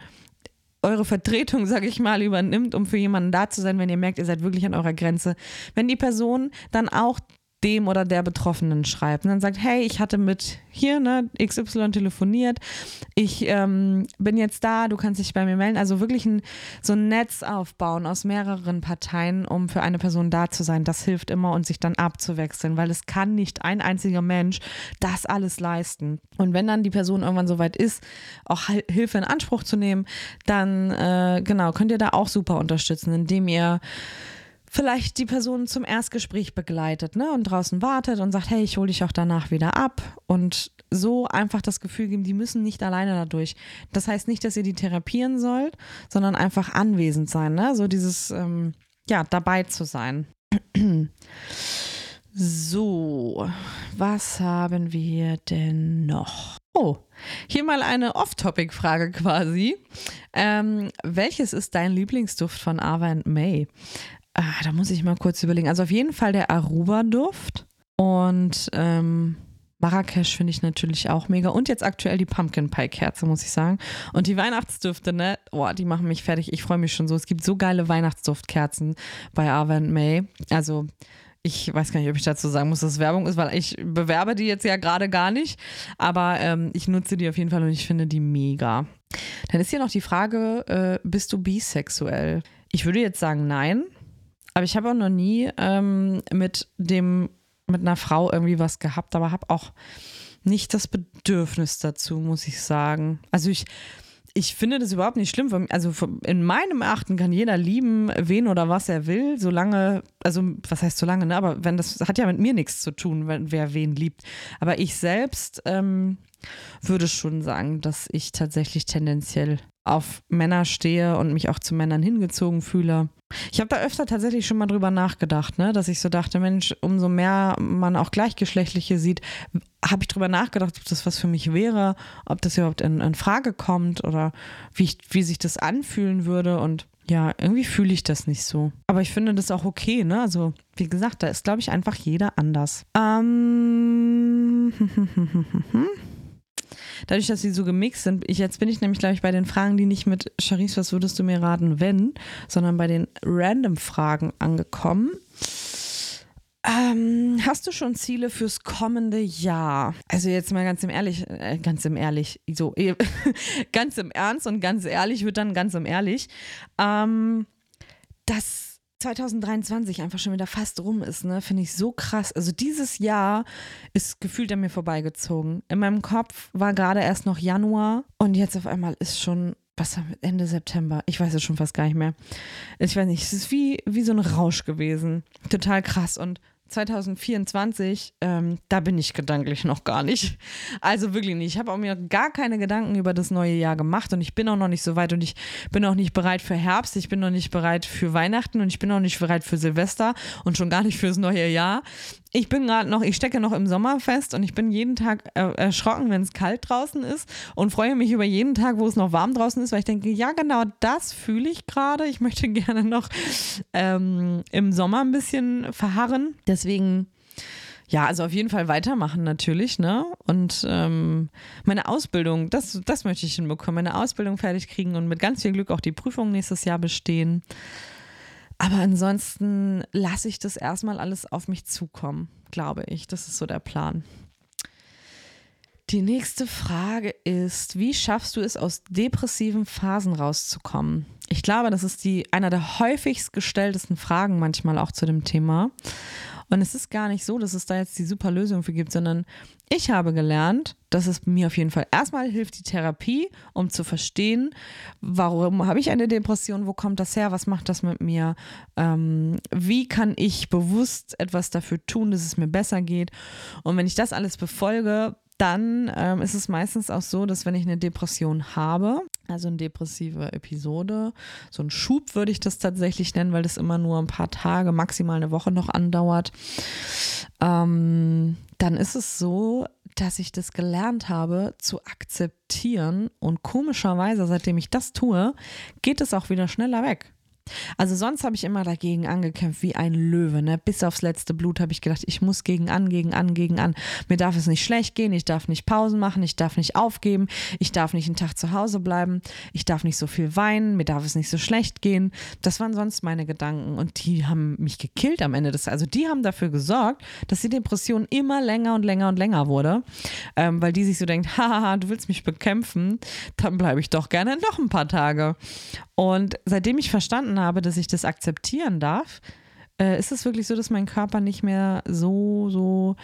eure Vertretung, <laughs> sage ich mal, übernimmt, um für jemanden da zu sein, wenn ihr merkt, ihr seid wirklich an eurer Grenze. Wenn die Person dann auch dem oder der Betroffenen schreibt und dann sagt, hey, ich hatte mit hier, ne, XY telefoniert, ich ähm, bin jetzt da, du kannst dich bei mir melden. Also wirklich ein, so ein Netz aufbauen aus mehreren Parteien, um für eine Person da zu sein. Das hilft immer und sich dann abzuwechseln, weil es kann nicht ein einziger Mensch das alles leisten. Und wenn dann die Person irgendwann soweit ist, auch Hilfe in Anspruch zu nehmen, dann äh, genau, könnt ihr da auch super unterstützen, indem ihr vielleicht die Person zum Erstgespräch begleitet ne, und draußen wartet und sagt, hey, ich hole dich auch danach wieder ab und so einfach das Gefühl geben, die müssen nicht alleine dadurch. Das heißt nicht, dass ihr die therapieren sollt, sondern einfach anwesend sein, ne? so dieses, ähm, ja, dabei zu sein. <clears throat> So, was haben wir denn noch? Oh, hier mal eine Off-Topic-Frage quasi. Ähm, welches ist dein Lieblingsduft von Ava May? Ah, da muss ich mal kurz überlegen. Also auf jeden Fall der Aruba-Duft und ähm, Marrakesch finde ich natürlich auch mega. Und jetzt aktuell die Pumpkin Pie Kerze, muss ich sagen. Und die Weihnachtsdüfte, ne? Boah, die machen mich fertig. Ich freue mich schon so. Es gibt so geile Weihnachtsduftkerzen bei Arvent May. Also, ich weiß gar nicht, ob ich dazu sagen muss, dass es Werbung ist, weil ich bewerbe die jetzt ja gerade gar nicht. Aber ähm, ich nutze die auf jeden Fall und ich finde die mega. Dann ist hier noch die Frage: äh, Bist du bisexuell? Ich würde jetzt sagen, nein. Aber ich habe auch noch nie ähm, mit dem, mit einer Frau irgendwie was gehabt, aber habe auch nicht das Bedürfnis dazu, muss ich sagen. Also ich, ich finde das überhaupt nicht schlimm. Also in meinem Erachten kann jeder lieben, wen oder was er will, solange, also was heißt solange, ne? Aber wenn das hat ja mit mir nichts zu tun, wenn wer wen liebt. Aber ich selbst ähm, würde schon sagen, dass ich tatsächlich tendenziell auf Männer stehe und mich auch zu Männern hingezogen fühle. Ich habe da öfter tatsächlich schon mal drüber nachgedacht, ne? dass ich so dachte, Mensch, umso mehr man auch Gleichgeschlechtliche sieht, habe ich drüber nachgedacht, ob das was für mich wäre, ob das überhaupt in, in Frage kommt oder wie, ich, wie sich das anfühlen würde. Und ja, irgendwie fühle ich das nicht so. Aber ich finde das auch okay, ne? Also, wie gesagt, da ist, glaube ich, einfach jeder anders. Ähm. <laughs> dadurch, dass sie so gemixt sind, ich, jetzt bin ich nämlich, glaube ich, bei den Fragen, die nicht mit Charisse, was würdest du mir raten, wenn, sondern bei den Random-Fragen angekommen. Ähm, hast du schon Ziele fürs kommende Jahr? Also jetzt mal ganz im ehrlich, äh, ganz im ehrlich, so eh, <laughs> ganz im Ernst und ganz ehrlich wird dann ganz im ehrlich. Ähm, das 2023 einfach schon wieder fast rum ist, ne, finde ich so krass. Also dieses Jahr ist gefühlt an mir vorbeigezogen. In meinem Kopf war gerade erst noch Januar und jetzt auf einmal ist schon was Ende September. Ich weiß es schon fast gar nicht mehr. Ich weiß nicht, es ist wie, wie so ein Rausch gewesen. Total krass. Und 2024, ähm, da bin ich gedanklich noch gar nicht. Also wirklich nicht. Ich habe auch mir gar keine Gedanken über das neue Jahr gemacht und ich bin auch noch nicht so weit und ich bin auch nicht bereit für Herbst, ich bin noch nicht bereit für Weihnachten und ich bin auch nicht bereit für Silvester und schon gar nicht fürs neue Jahr ich bin gerade noch, ich stecke noch im Sommer fest und ich bin jeden Tag äh, erschrocken, wenn es kalt draußen ist und freue mich über jeden Tag, wo es noch warm draußen ist, weil ich denke, ja, genau das fühle ich gerade. Ich möchte <laughs> gerne noch ähm, im Sommer ein bisschen verharren. Deswegen. Ja, also auf jeden Fall weitermachen natürlich, ne? Und ähm, meine Ausbildung, das, das möchte ich hinbekommen, meine Ausbildung fertig kriegen und mit ganz viel Glück auch die Prüfung nächstes Jahr bestehen. Aber ansonsten lasse ich das erstmal alles auf mich zukommen, glaube ich. Das ist so der Plan. Die nächste Frage ist, wie schaffst du es, aus depressiven Phasen rauszukommen? Ich glaube, das ist die einer der häufigst gestelltesten Fragen manchmal auch zu dem Thema. Und es ist gar nicht so, dass es da jetzt die super Lösung für gibt, sondern ich habe gelernt, dass es mir auf jeden Fall erstmal hilft, die Therapie, um zu verstehen, warum habe ich eine Depression, wo kommt das her, was macht das mit mir, ähm, wie kann ich bewusst etwas dafür tun, dass es mir besser geht. Und wenn ich das alles befolge, dann ähm, ist es meistens auch so, dass wenn ich eine Depression habe, also eine depressive Episode. So ein Schub würde ich das tatsächlich nennen, weil das immer nur ein paar Tage, maximal eine Woche noch andauert. Ähm, dann ist es so, dass ich das gelernt habe zu akzeptieren und komischerweise, seitdem ich das tue, geht es auch wieder schneller weg. Also sonst habe ich immer dagegen angekämpft wie ein Löwe. Ne? Bis aufs letzte Blut habe ich gedacht, ich muss gegen an, gegen an, gegen an. Mir darf es nicht schlecht gehen, ich darf nicht Pausen machen, ich darf nicht aufgeben, ich darf nicht einen Tag zu Hause bleiben, ich darf nicht so viel weinen, mir darf es nicht so schlecht gehen. Das waren sonst meine Gedanken und die haben mich gekillt am Ende des. Also die haben dafür gesorgt, dass die Depression immer länger und länger und länger wurde, ähm, weil die sich so denkt, <laughs> haha, du willst mich bekämpfen, dann bleibe ich doch gerne noch ein paar Tage. Und seitdem ich verstanden habe, dass ich das akzeptieren darf, äh, ist es wirklich so, dass mein Körper nicht mehr so, so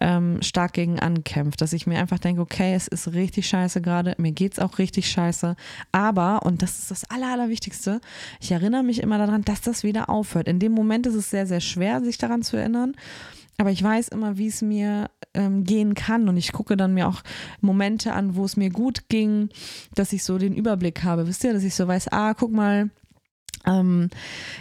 ähm, stark gegen ankämpft. Dass ich mir einfach denke, okay, es ist richtig scheiße gerade, mir geht es auch richtig scheiße. Aber, und das ist das Aller, Allerwichtigste, ich erinnere mich immer daran, dass das wieder aufhört. In dem Moment ist es sehr, sehr schwer, sich daran zu erinnern. Aber ich weiß immer, wie es mir ähm, gehen kann. Und ich gucke dann mir auch Momente an, wo es mir gut ging, dass ich so den Überblick habe. Wisst ihr, dass ich so weiß, ah, guck mal,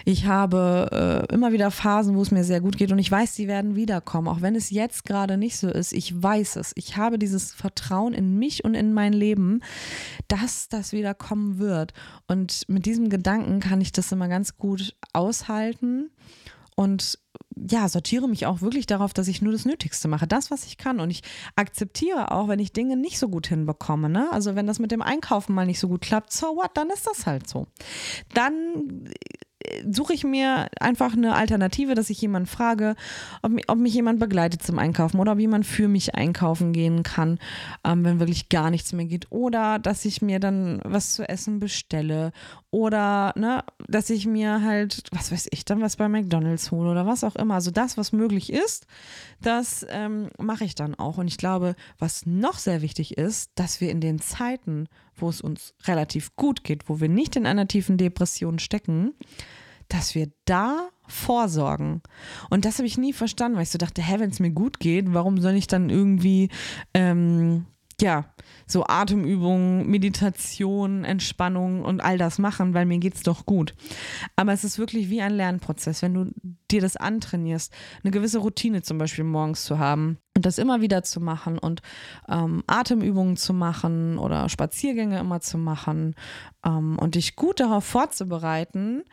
ich habe äh, immer wieder Phasen, wo es mir sehr gut geht und ich weiß, sie werden wiederkommen, auch wenn es jetzt gerade nicht so ist. Ich weiß es. Ich habe dieses Vertrauen in mich und in mein Leben, dass das wieder kommen wird. Und mit diesem Gedanken kann ich das immer ganz gut aushalten und ja, sortiere mich auch wirklich darauf, dass ich nur das Nötigste mache, das, was ich kann. Und ich akzeptiere auch, wenn ich Dinge nicht so gut hinbekomme. Ne? Also wenn das mit dem Einkaufen mal nicht so gut klappt, so what, dann ist das halt so. Dann suche ich mir einfach eine Alternative, dass ich jemanden frage, ob, ob, mich jemand begleitet zum Einkaufen oder ob jemand für mich einkaufen gehen kann, ähm, wenn wirklich gar nichts mehr geht. Oder dass ich mir dann was zu essen bestelle. Oder ne, dass ich mir halt, was weiß ich, dann was bei McDonalds hole oder was auch immer. Also das, was möglich ist, das ähm, mache ich dann auch. Und ich glaube, was noch sehr wichtig ist, dass wir in den Zeiten, wo es uns relativ gut geht, wo wir nicht in einer tiefen Depression stecken, dass wir da vorsorgen. Und das habe ich nie verstanden, weil ich so dachte, hä, wenn es mir gut geht, warum soll ich dann irgendwie, ähm, ja, so Atemübungen, Meditation, Entspannung und all das machen, weil mir geht es doch gut. Aber es ist wirklich wie ein Lernprozess, wenn du dir das antrainierst, eine gewisse Routine zum Beispiel morgens zu haben und das immer wieder zu machen und ähm, Atemübungen zu machen oder Spaziergänge immer zu machen ähm, und dich gut darauf vorzubereiten,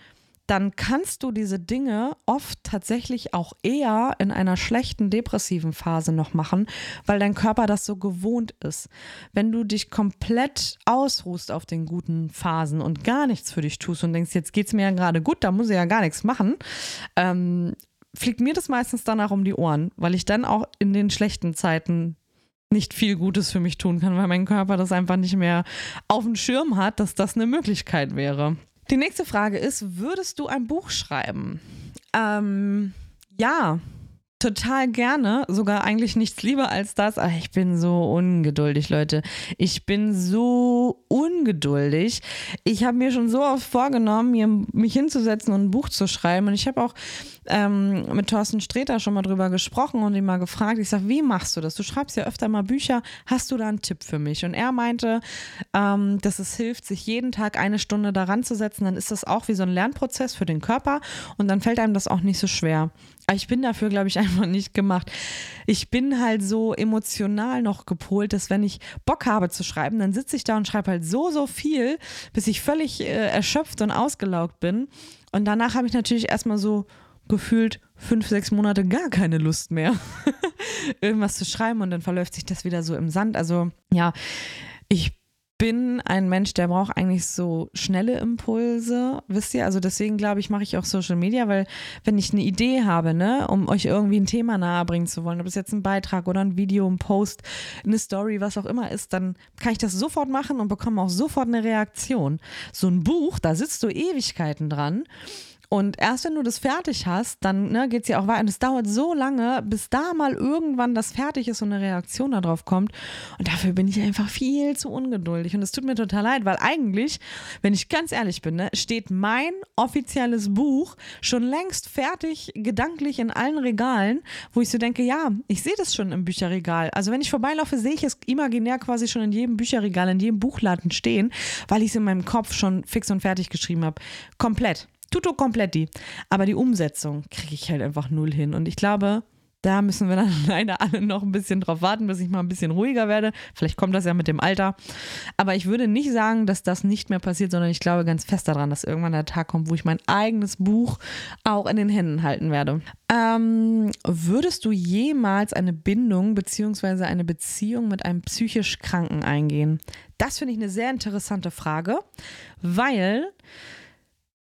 dann kannst du diese Dinge oft tatsächlich auch eher in einer schlechten depressiven Phase noch machen, weil dein Körper das so gewohnt ist. Wenn du dich komplett ausruhst auf den guten Phasen und gar nichts für dich tust und denkst, jetzt geht es mir ja gerade gut, da muss ich ja gar nichts machen, ähm, fliegt mir das meistens danach um die Ohren, weil ich dann auch in den schlechten Zeiten nicht viel Gutes für mich tun kann, weil mein Körper das einfach nicht mehr auf dem Schirm hat, dass das eine Möglichkeit wäre. Die nächste Frage ist, würdest du ein Buch schreiben? Ähm, ja, total gerne, sogar eigentlich nichts lieber als das. Ach, ich bin so ungeduldig, Leute. Ich bin so ungeduldig. Ich habe mir schon so oft vorgenommen, mir, mich hinzusetzen und ein Buch zu schreiben. Und ich habe auch ähm, mit Thorsten Sträter schon mal drüber gesprochen und ihn mal gefragt. Ich sage, wie machst du das? Du schreibst ja öfter mal Bücher. Hast du da einen Tipp für mich? Und er meinte, ähm, dass es hilft, sich jeden Tag eine Stunde daran zu setzen. Dann ist das auch wie so ein Lernprozess für den Körper und dann fällt einem das auch nicht so schwer. Aber ich bin dafür, glaube ich, <laughs> einfach nicht gemacht. Ich bin halt so emotional noch gepolt, dass wenn ich Bock habe zu schreiben, dann sitze ich da und schreibe halt so, so viel, bis ich völlig äh, erschöpft und ausgelaugt bin. Und danach habe ich natürlich erstmal so gefühlt fünf, sechs Monate gar keine Lust mehr, <laughs> irgendwas zu schreiben und dann verläuft sich das wieder so im Sand. Also ja, ich bin ein Mensch, der braucht eigentlich so schnelle Impulse, wisst ihr? Also deswegen glaube ich, mache ich auch Social Media, weil wenn ich eine Idee habe, ne, um euch irgendwie ein Thema nahebringen zu wollen, ob es jetzt ein Beitrag oder ein Video, ein Post, eine Story, was auch immer ist, dann kann ich das sofort machen und bekomme auch sofort eine Reaktion. So ein Buch, da sitzt du Ewigkeiten dran und erst wenn du das fertig hast, dann ne, geht es ja auch weiter. Und es dauert so lange, bis da mal irgendwann das fertig ist und eine Reaktion darauf kommt. Und dafür bin ich einfach viel zu ungeduldig. Und es tut mir total leid, weil eigentlich, wenn ich ganz ehrlich bin, ne, steht mein offizielles Buch schon längst fertig, gedanklich in allen Regalen, wo ich so denke, ja, ich sehe das schon im Bücherregal. Also wenn ich vorbeilaufe, sehe ich es imaginär quasi schon in jedem Bücherregal, in jedem Buchladen stehen, weil ich es in meinem Kopf schon fix und fertig geschrieben habe. Komplett. Tutto completi. Aber die Umsetzung kriege ich halt einfach null hin. Und ich glaube, da müssen wir dann <laughs> leider alle noch ein bisschen drauf warten, bis ich mal ein bisschen ruhiger werde. Vielleicht kommt das ja mit dem Alter. Aber ich würde nicht sagen, dass das nicht mehr passiert, sondern ich glaube ganz fest daran, dass irgendwann der Tag kommt, wo ich mein eigenes Buch auch in den Händen halten werde. Ähm, würdest du jemals eine Bindung bzw. eine Beziehung mit einem psychisch Kranken eingehen? Das finde ich eine sehr interessante Frage, weil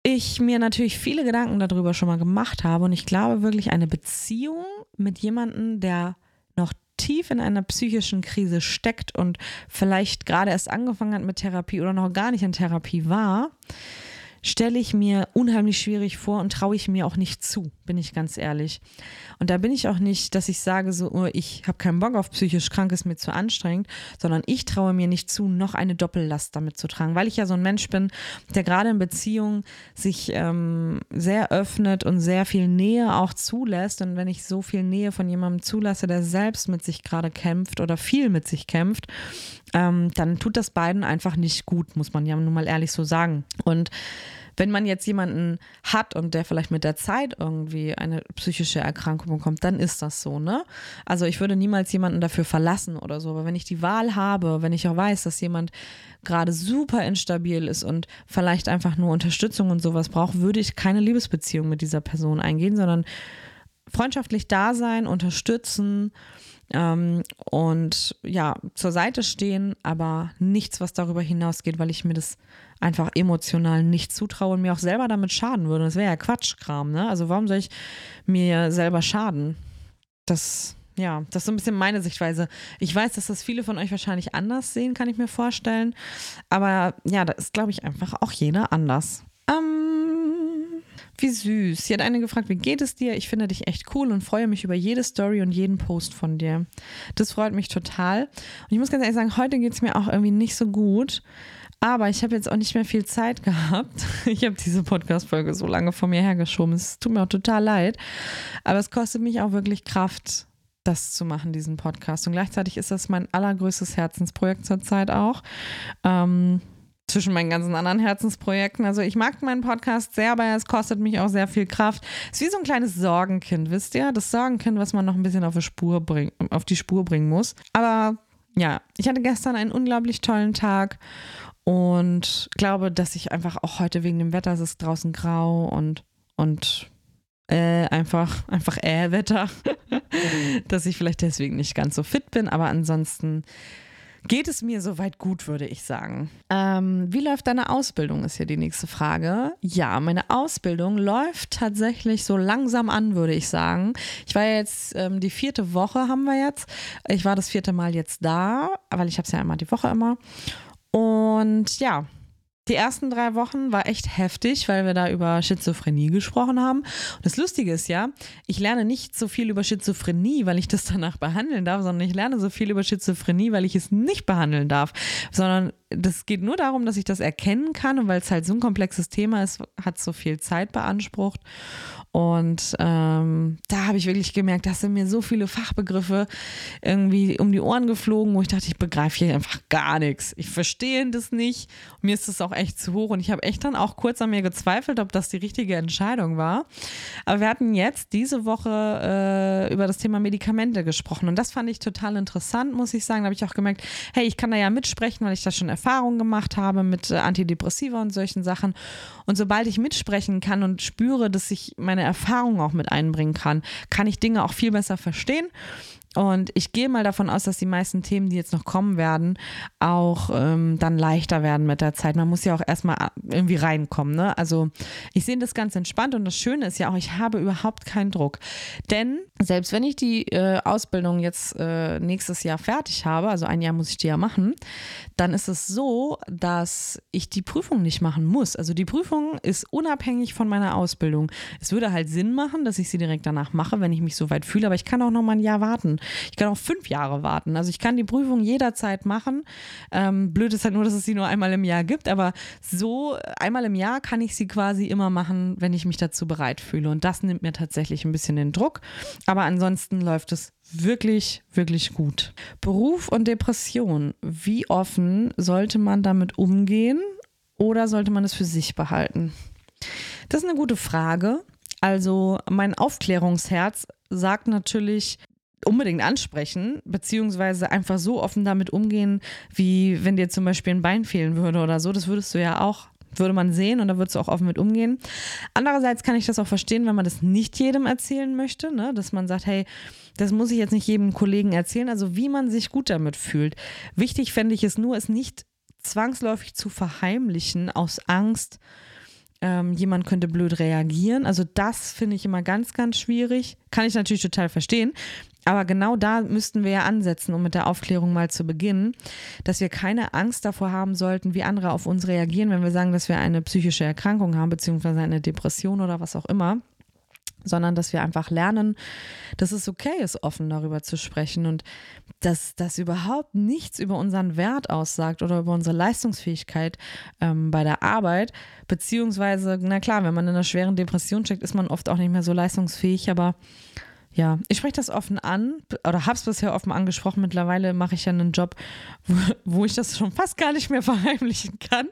ich mir natürlich viele Gedanken darüber schon mal gemacht habe und ich glaube wirklich eine Beziehung mit jemandem, der noch tief in einer psychischen Krise steckt und vielleicht gerade erst angefangen hat mit Therapie oder noch gar nicht in Therapie war, stelle ich mir unheimlich schwierig vor und traue ich mir auch nicht zu, bin ich ganz ehrlich. Und da bin ich auch nicht, dass ich sage, so, oh, ich habe keinen Bock auf psychisch krank, ist mir zu anstrengend, sondern ich traue mir nicht zu, noch eine Doppellast damit zu tragen, weil ich ja so ein Mensch bin, der gerade in Beziehungen sich ähm, sehr öffnet und sehr viel Nähe auch zulässt. Und wenn ich so viel Nähe von jemandem zulasse, der selbst mit sich gerade kämpft oder viel mit sich kämpft, ähm, dann tut das beiden einfach nicht gut, muss man ja nun mal ehrlich so sagen. Und wenn man jetzt jemanden hat und der vielleicht mit der Zeit irgendwie eine psychische Erkrankung bekommt, dann ist das so, ne? Also ich würde niemals jemanden dafür verlassen oder so, aber wenn ich die Wahl habe, wenn ich auch weiß, dass jemand gerade super instabil ist und vielleicht einfach nur Unterstützung und sowas braucht, würde ich keine Liebesbeziehung mit dieser Person eingehen, sondern freundschaftlich da sein, unterstützen ähm, und ja, zur Seite stehen, aber nichts, was darüber hinausgeht, weil ich mir das einfach emotional nicht zutraue und mir auch selber damit schaden würde. Das wäre ja Quatschkram, ne? Also warum soll ich mir selber schaden? Das, ja, das ist so ein bisschen meine Sichtweise. Ich weiß, dass das viele von euch wahrscheinlich anders sehen, kann ich mir vorstellen. Aber ja, da ist, glaube ich, einfach auch jeder anders. Wie süß. Sie hat eine gefragt, wie geht es dir? Ich finde dich echt cool und freue mich über jede Story und jeden Post von dir. Das freut mich total. Und ich muss ganz ehrlich sagen, heute geht es mir auch irgendwie nicht so gut. Aber ich habe jetzt auch nicht mehr viel Zeit <laughs> gehabt. Ich habe diese Podcast-Folge so lange vor mir hergeschoben. Es tut mir auch total leid. Aber es kostet mich auch wirklich Kraft, das zu machen, diesen Podcast. Und gleichzeitig ist das mein allergrößtes Herzensprojekt zurzeit auch. Ähm, zwischen meinen ganzen anderen Herzensprojekten. Also ich mag meinen Podcast sehr, aber es kostet mich auch sehr viel Kraft. Es ist wie so ein kleines Sorgenkind, wisst ihr? Das Sorgenkind, was man noch ein bisschen auf die Spur, bring, auf die Spur bringen muss. Aber ja, ich hatte gestern einen unglaublich tollen Tag und glaube, dass ich einfach auch heute wegen dem Wetter, es ist draußen grau und, und äh, einfach, einfach äh, Wetter, <laughs> dass ich vielleicht deswegen nicht ganz so fit bin, aber ansonsten geht es mir soweit gut, würde ich sagen. Ähm, wie läuft deine Ausbildung, ist hier die nächste Frage. Ja, meine Ausbildung läuft tatsächlich so langsam an, würde ich sagen. Ich war jetzt, ähm, die vierte Woche haben wir jetzt. Ich war das vierte Mal jetzt da, weil ich habe es ja immer die Woche immer. Und ja, die ersten drei Wochen war echt heftig, weil wir da über Schizophrenie gesprochen haben. Und das Lustige ist ja, ich lerne nicht so viel über Schizophrenie, weil ich das <laughs> danach behandeln darf, sondern ich lerne so viel über Schizophrenie, weil ich es nicht behandeln darf, sondern das geht nur darum, dass ich das erkennen kann und weil es halt so ein komplexes Thema ist, hat so viel Zeit beansprucht. Und ähm, da habe ich wirklich gemerkt, dass sind mir so viele Fachbegriffe irgendwie um die Ohren geflogen, wo ich dachte, ich begreife hier einfach gar nichts. Ich verstehe das nicht. Mir ist das auch echt zu hoch. Und ich habe echt dann auch kurz an mir gezweifelt, ob das die richtige Entscheidung war. Aber wir hatten jetzt diese Woche äh, über das Thema Medikamente gesprochen. Und das fand ich total interessant, muss ich sagen. Da habe ich auch gemerkt, hey, ich kann da ja mitsprechen, weil ich da schon Erfahrungen gemacht habe mit äh, Antidepressiva und solchen Sachen. Und sobald ich mitsprechen kann und spüre, dass ich meine Erfahrung auch mit einbringen kann, kann ich Dinge auch viel besser verstehen und ich gehe mal davon aus, dass die meisten Themen, die jetzt noch kommen werden, auch ähm, dann leichter werden mit der Zeit. Man muss ja auch erstmal irgendwie reinkommen. Ne? Also ich sehe das ganz entspannt und das Schöne ist ja auch, ich habe überhaupt keinen Druck. Denn selbst wenn ich die äh, Ausbildung jetzt äh, nächstes Jahr fertig habe, also ein Jahr muss ich die ja machen, dann ist es so, dass ich die Prüfung nicht machen muss. Also die Prüfung ist unabhängig von meiner Ausbildung. Es würde halt Sinn machen, dass ich sie direkt danach mache, wenn ich mich so weit fühle, aber ich kann auch noch mal ein Jahr warten. Ich kann auch fünf Jahre warten. Also ich kann die Prüfung jederzeit machen. Ähm, blöd ist halt nur, dass es sie nur einmal im Jahr gibt, aber so einmal im Jahr kann ich sie quasi immer machen, wenn ich mich dazu bereit fühle. Und das nimmt mir tatsächlich ein bisschen den Druck. Aber ansonsten läuft es wirklich, wirklich gut. Beruf und Depression. Wie offen sollte man damit umgehen oder sollte man es für sich behalten? Das ist eine gute Frage. Also mein Aufklärungsherz sagt natürlich, unbedingt ansprechen, beziehungsweise einfach so offen damit umgehen, wie wenn dir zum Beispiel ein Bein fehlen würde oder so. Das würdest du ja auch, würde man sehen und da würdest du auch offen mit umgehen. Andererseits kann ich das auch verstehen, wenn man das nicht jedem erzählen möchte, ne? dass man sagt, hey, das muss ich jetzt nicht jedem Kollegen erzählen, also wie man sich gut damit fühlt. Wichtig fände ich es nur, es nicht zwangsläufig zu verheimlichen aus Angst, ähm, jemand könnte blöd reagieren. Also das finde ich immer ganz, ganz schwierig. Kann ich natürlich total verstehen. Aber genau da müssten wir ja ansetzen, um mit der Aufklärung mal zu beginnen, dass wir keine Angst davor haben sollten, wie andere auf uns reagieren, wenn wir sagen, dass wir eine psychische Erkrankung haben, beziehungsweise eine Depression oder was auch immer sondern dass wir einfach lernen, dass es okay ist, offen darüber zu sprechen und dass das überhaupt nichts über unseren Wert aussagt oder über unsere Leistungsfähigkeit ähm, bei der Arbeit, beziehungsweise, na klar, wenn man in einer schweren Depression steckt, ist man oft auch nicht mehr so leistungsfähig, aber ja, ich spreche das offen an oder habe es bisher offen angesprochen. Mittlerweile mache ich ja einen Job, wo, wo, ich das schon fast gar nicht mehr <laughs> verheimlichen kann.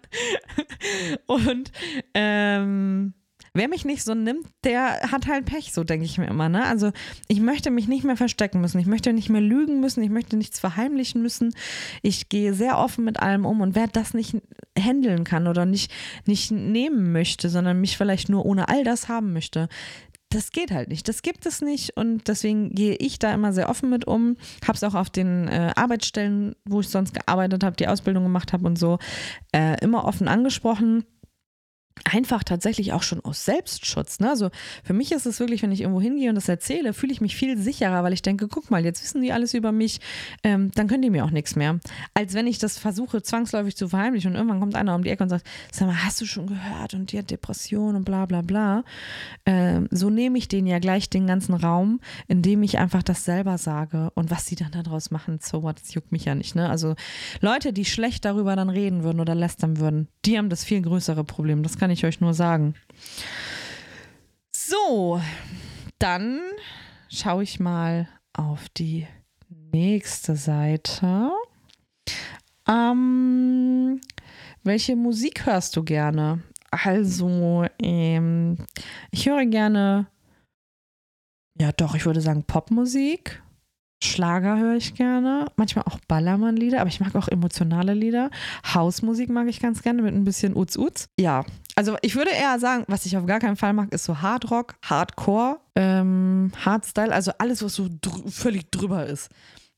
Und ähm, wer mich nicht so nimmt, der hat halt Pech, so denke ich mir immer. Ne? Also ich möchte mich nicht mehr verstecken müssen, ich möchte nicht mehr lügen müssen, ich möchte nichts verheimlichen müssen. Ich gehe sehr offen mit allem um und wer das nicht handeln kann oder nicht, nicht nehmen möchte, sondern mich vielleicht nur ohne all das haben möchte, das geht halt nicht. Das gibt es nicht und deswegen gehe ich da immer sehr offen mit um. Habe es auch auf den äh, Arbeitsstellen, wo ich sonst gearbeitet habe, die Ausbildung gemacht habe und so, äh, immer offen angesprochen. Einfach tatsächlich auch schon aus Selbstschutz. Ne? Also für mich ist es wirklich, wenn ich irgendwo hingehe und das erzähle, fühle ich mich viel sicherer, weil ich denke, guck mal, jetzt wissen die alles über mich, ähm, dann können die mir auch nichts mehr. Als wenn ich das versuche, zwangsläufig zu verheimlichen und irgendwann kommt einer um die Ecke und sagt, sag mal, hast du schon gehört und die hat Depression und bla bla bla. Ähm, so nehme ich denen ja gleich den ganzen Raum, indem ich einfach das selber sage und was sie dann daraus machen, so what, das juckt mich ja nicht. Ne? Also Leute, die schlecht darüber dann reden würden oder lästern würden, die haben das viel größere Problem. Das kann ich euch nur sagen. So, dann schaue ich mal auf die nächste Seite. Ähm, welche Musik hörst du gerne? Also, ähm, ich höre gerne, ja doch, ich würde sagen Popmusik. Schlager höre ich gerne, manchmal auch Ballermann-Lieder, aber ich mag auch emotionale Lieder. Hausmusik mag ich ganz gerne mit ein bisschen Uz-Uz. Ja, also ich würde eher sagen, was ich auf gar keinen Fall mag, ist so Hardrock, Hardcore, ähm, Hardstyle, also alles, was so dr völlig drüber ist.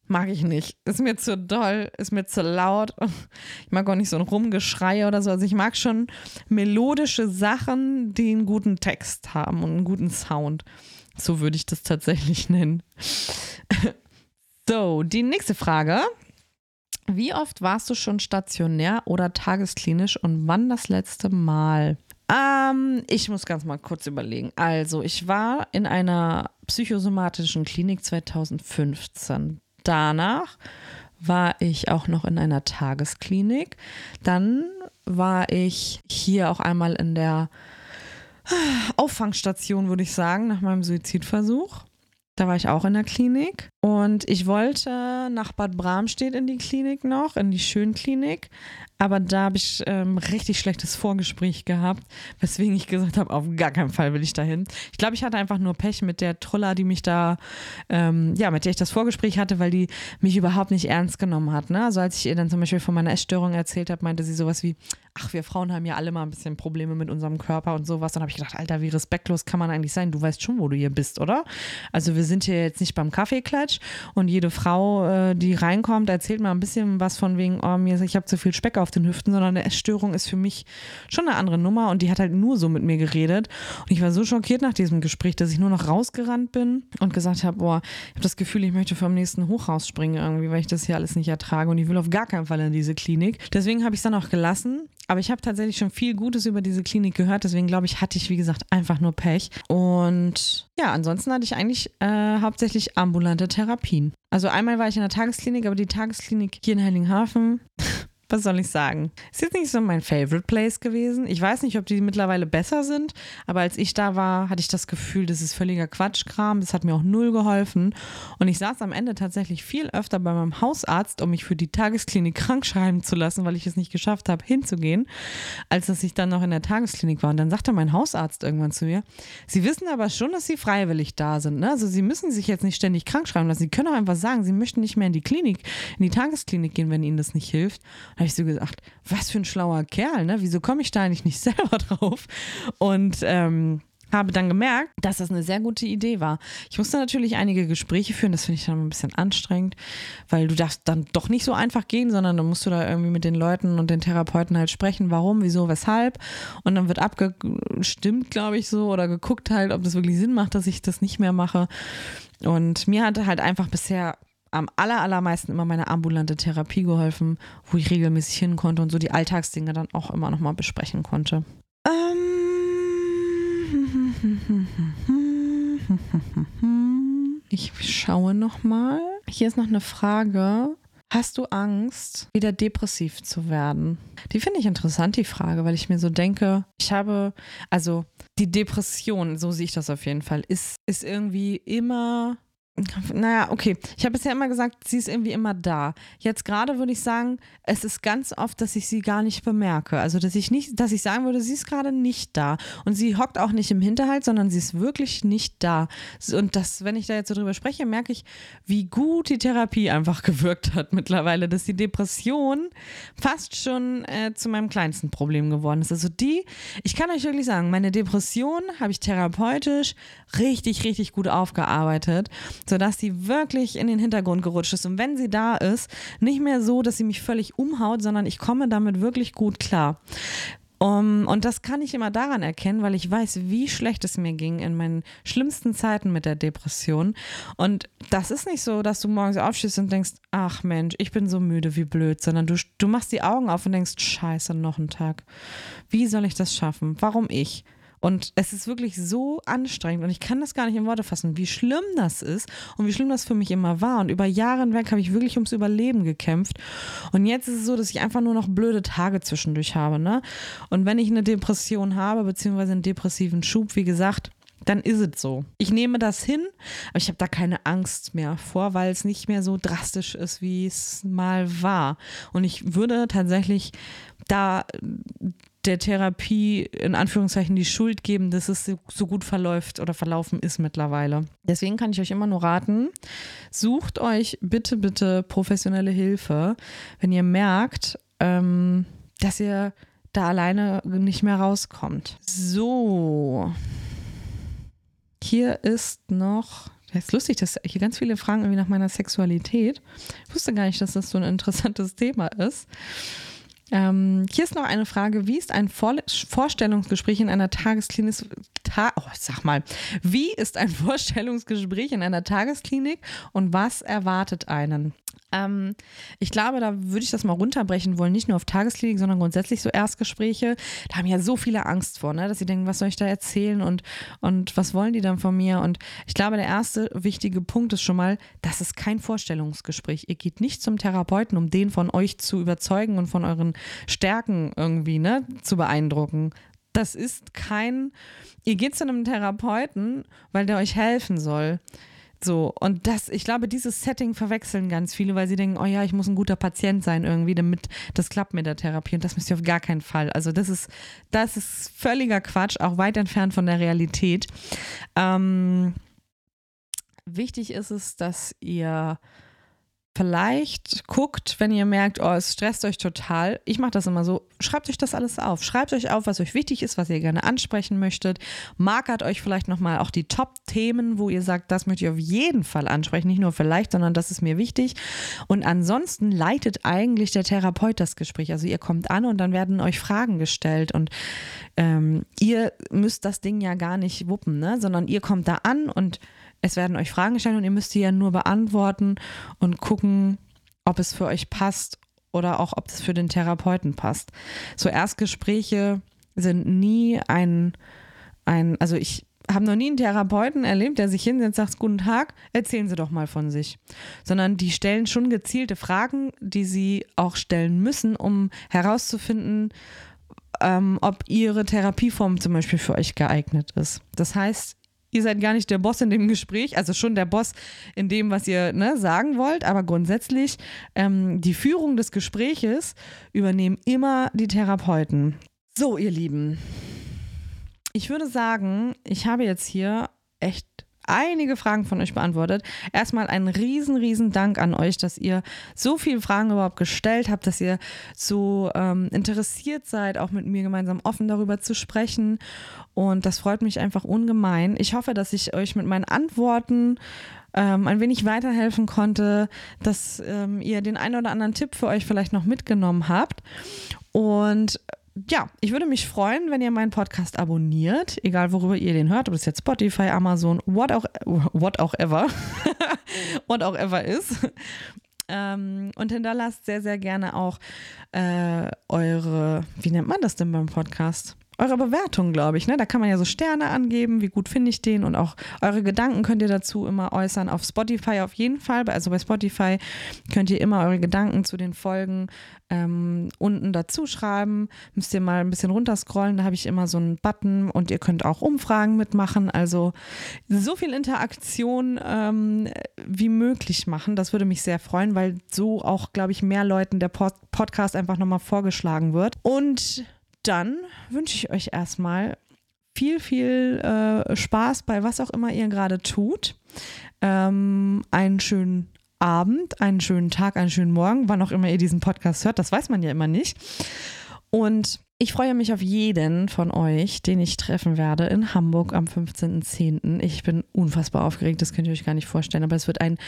Mag ich nicht. Ist mir zu doll, ist mir zu laut. <laughs> Ich mag auch nicht so ein Rumgeschrei oder so. Also ich mag schon melodische Sachen, die einen guten Text haben und einen guten Sound. So würde ich das tatsächlich nennen. <laughs> So, die nächste Frage. Wie oft warst du schon stationär oder tagesklinisch und wann das letzte Mal? Ähm, ich muss ganz mal kurz überlegen. Also, ich war in einer psychosomatischen Klinik 2015. Danach war ich auch noch in einer Tagesklinik. Dann war ich hier auch einmal in der Auffangstation, würde ich sagen, nach meinem Suizidversuch. Da war ich auch in der Klinik und ich wollte nach Bad Bramstedt in die Klinik noch, in die Schönklinik. Aber da habe ich ähm, richtig schlechtes Vorgespräch gehabt, weswegen ich gesagt habe, auf gar keinen Fall will ich dahin. Ich glaube, ich hatte einfach nur Pech mit der Troller, die mich da, ähm, ja, mit der ich das Vorgespräch hatte, weil die mich überhaupt nicht ernst genommen hat. Ne? Also als ich ihr dann zum Beispiel von meiner Essstörung erzählt habe, meinte sie sowas wie, ach, wir Frauen haben ja alle mal ein bisschen Probleme mit unserem Körper und sowas. Dann habe ich gedacht, Alter, wie respektlos kann man eigentlich sein? Du weißt schon, wo du hier bist, oder? Also wir sind hier jetzt nicht beim Kaffeeklatsch und jede Frau, äh, die reinkommt, erzählt mal ein bisschen was von wegen, oh, mir, ich habe zu viel Speck auf den Hüften, sondern eine Essstörung ist für mich schon eine andere Nummer und die hat halt nur so mit mir geredet. Und ich war so schockiert nach diesem Gespräch, dass ich nur noch rausgerannt bin und gesagt habe, boah, ich habe das Gefühl, ich möchte vom nächsten Hochhaus springen irgendwie, weil ich das hier alles nicht ertrage und ich will auf gar keinen Fall in diese Klinik. Deswegen habe ich es dann auch gelassen. Aber ich habe tatsächlich schon viel Gutes über diese Klinik gehört, deswegen glaube ich, hatte ich, wie gesagt, einfach nur Pech. Und ja, ansonsten hatte ich eigentlich äh, hauptsächlich ambulante Therapien. Also einmal war ich in der Tagesklinik, aber die Tagesklinik hier in Heiligenhafen was soll ich sagen? Ist jetzt nicht so mein Favorite Place gewesen. Ich weiß nicht, ob die mittlerweile besser sind, aber als ich da war, hatte ich das Gefühl, das ist völliger Quatschkram. Das hat mir auch null geholfen. Und ich saß am Ende tatsächlich viel öfter bei meinem Hausarzt, um mich für die Tagesklinik <laughs> krank schreiben zu lassen, weil ich es nicht geschafft habe, hinzugehen, als dass ich dann noch in der Tagesklinik war. Und dann sagte mein Hausarzt irgendwann zu mir, Sie wissen aber schon, dass Sie freiwillig da sind. Ne? Also Sie müssen sich jetzt nicht ständig krank schreiben lassen. Sie können auch einfach sagen, Sie möchten nicht mehr in die Klinik, in die Tagesklinik gehen, wenn Ihnen das nicht hilft habe ich so gesagt, was für ein schlauer Kerl, ne? Wieso komme ich da eigentlich nicht <laughs> selber drauf? Und ähm, habe dann gemerkt, dass das eine sehr gute Idee war. Ich musste natürlich einige Gespräche führen, das finde ich dann ein bisschen anstrengend, weil du darfst dann doch nicht so einfach gehen, sondern dann musst du da irgendwie mit den Leuten und den Therapeuten halt sprechen, warum, wieso, weshalb. Und dann wird abgestimmt, glaube ich, so oder geguckt halt, ob das wirklich Sinn macht, dass ich das nicht mehr mache. Und mir hatte halt einfach bisher am aller, allermeisten immer meine ambulante Therapie geholfen, wo ich regelmäßig hin konnte und so die Alltagsdinge dann auch immer nochmal besprechen konnte. Ähm ich schaue nochmal. Hier ist noch eine Frage. Hast du Angst, wieder depressiv zu werden? Die finde ich interessant, die Frage, weil ich mir so denke, ich habe, also die Depression, so sehe ich das auf jeden Fall, ist, ist irgendwie immer naja, okay. Ich habe bisher immer gesagt, sie ist irgendwie immer da. Jetzt gerade würde ich sagen, es ist ganz oft, dass ich sie gar nicht bemerke. Also, dass ich nicht, dass ich sagen würde, sie ist gerade nicht da. Und sie hockt auch nicht im Hinterhalt, sondern sie ist wirklich nicht da. Und das, wenn ich da jetzt so drüber spreche, merke ich, wie gut die Therapie einfach <laughs> gewirkt hat mittlerweile, dass die Depression fast schon äh, zu meinem kleinsten Problem geworden ist. Also die, ich kann euch wirklich sagen, meine Depression habe ich therapeutisch richtig, richtig gut aufgearbeitet sodass sie wirklich in den Hintergrund gerutscht ist. Und wenn sie da ist, nicht mehr so, dass sie mich völlig umhaut, sondern ich komme damit wirklich gut klar. Um, und das kann ich immer daran erkennen, weil ich weiß, wie schlecht es mir ging in meinen schlimmsten Zeiten mit der Depression. Und das ist nicht so, dass du morgens aufstehst und denkst, ach Mensch, ich bin so müde, wie blöd, sondern du, du machst die Augen auf und denkst, scheiße, noch ein Tag. Wie soll ich das schaffen? Warum ich? Und es ist wirklich so anstrengend und ich kann das gar nicht in Worte fassen, wie schlimm das ist und wie schlimm das für mich immer war. Und über Jahre hinweg habe ich wirklich ums Überleben gekämpft. Und jetzt ist es so, dass ich einfach nur noch blöde Tage zwischendurch habe. Ne? Und wenn ich eine Depression habe, beziehungsweise einen depressiven Schub, wie gesagt, dann ist es so. Ich nehme das hin, aber ich habe da keine Angst mehr vor, weil es nicht mehr so drastisch ist, wie es mal war. Und ich würde tatsächlich da der Therapie in Anführungszeichen die Schuld geben, dass es so gut verläuft oder verlaufen ist mittlerweile. Deswegen kann ich euch immer nur raten, sucht euch bitte, bitte professionelle Hilfe, wenn ihr merkt, ähm, dass ihr da alleine nicht mehr rauskommt. So. Hier ist noch das ist lustig, dass hier ganz viele fragen irgendwie nach meiner Sexualität. Ich wusste gar nicht, dass das so ein interessantes Thema ist. Ähm, hier ist noch eine Frage. Wie ist ein Vor Vorstellungsgespräch in einer Tagesklinik? Ta oh, sag mal. Wie ist ein <laughs> Vorstellungsgespräch in einer Tagesklinik und was erwartet einen? Ähm, ich glaube, da würde ich das mal runterbrechen wollen, nicht nur auf Tagesklinik, sondern grundsätzlich so Erstgespräche. Da haben ja so viele Angst vor, ne? dass sie denken, was soll ich da erzählen und, und was wollen die dann von mir? Und ich glaube, der erste wichtige Punkt ist schon mal, das ist kein Vorstellungsgespräch. Ihr geht nicht zum Therapeuten, um den von euch zu überzeugen und von euren Stärken irgendwie ne, zu beeindrucken. Das ist kein, ihr geht zu einem Therapeuten, weil der euch helfen soll. So, und das, ich glaube, dieses Setting verwechseln ganz viele, weil sie denken, oh ja, ich muss ein guter Patient sein irgendwie, damit das klappt mit der Therapie. Und das müsst ihr auf gar keinen Fall. Also, das ist, das ist völliger Quatsch, auch weit entfernt von der Realität. Ähm, wichtig ist es, dass ihr vielleicht guckt, wenn ihr merkt, oh, es stresst euch total. Ich mache das immer so, schreibt euch das alles auf. Schreibt euch auf, was euch wichtig ist, was ihr gerne ansprechen möchtet. Markert euch vielleicht nochmal auch die Top-Themen, wo ihr sagt, das möchte ich auf jeden Fall ansprechen. Nicht nur vielleicht, sondern das ist mir wichtig. Und ansonsten leitet eigentlich der Therapeut das Gespräch. Also ihr kommt an und dann werden euch Fragen gestellt und ähm, ihr müsst das Ding ja gar nicht wuppen, ne? sondern ihr kommt da an und es werden euch Fragen gestellt und ihr müsst die ja nur beantworten und gucken, ob es für euch passt oder auch ob es für den Therapeuten passt. So Erstgespräche sind nie ein, ein also ich habe noch nie einen Therapeuten erlebt, der sich hinsetzt und sagt, guten Tag, erzählen Sie doch mal von sich. Sondern die stellen schon gezielte Fragen, die sie auch stellen müssen, um herauszufinden, ähm, ob ihre Therapieform zum Beispiel für euch geeignet ist. Das heißt, ihr seid gar nicht der Boss in dem Gespräch, also schon der Boss in dem, was ihr ne, sagen wollt, aber grundsätzlich ähm, die Führung des Gespräches übernehmen immer die Therapeuten. So, ihr Lieben, ich würde sagen, ich habe jetzt hier echt einige Fragen von euch beantwortet. Erstmal einen riesen, riesen Dank an euch, dass ihr so viele Fragen überhaupt gestellt habt, dass ihr so ähm, interessiert seid, auch mit mir gemeinsam offen darüber zu sprechen. Und das freut mich einfach ungemein. Ich hoffe, dass ich euch mit meinen Antworten ähm, ein wenig weiterhelfen konnte, dass ähm, ihr den einen oder anderen Tipp für euch vielleicht noch mitgenommen habt. Und ja, ich würde mich freuen, wenn ihr meinen Podcast abonniert, egal worüber ihr den hört, ob es jetzt Spotify, Amazon, what auch, what auch ever, <laughs> what auch ever ist. Ähm, und hinterlasst sehr, sehr gerne auch äh, eure, wie nennt man das denn beim Podcast? Eure Bewertung, glaube ich. Ne? Da kann man ja so Sterne angeben, wie gut finde ich den und auch eure Gedanken könnt ihr dazu immer äußern. Auf Spotify auf jeden Fall. Also bei Spotify könnt ihr immer eure Gedanken zu den Folgen ähm, unten dazu schreiben. Müsst ihr mal ein bisschen runterscrollen. Da habe ich immer so einen Button und ihr könnt auch Umfragen mitmachen. Also so viel Interaktion ähm, wie möglich machen. Das würde mich sehr freuen, weil so auch, glaube ich, mehr Leuten der Pod Podcast einfach nochmal vorgeschlagen wird. Und dann wünsche ich euch erstmal viel, viel äh, Spaß bei was auch immer ihr gerade tut. Ähm, einen schönen Abend, einen schönen Tag, einen schönen Morgen, wann auch immer ihr diesen Podcast hört. Das weiß man ja immer nicht. Und Ich freue mich auf jeden von euch, den ich treffen werde in Hamburg am 15.10. Ich bin unfassbar aufgeregt, das könnt ihr euch gar nicht vorstellen, aber es wird ein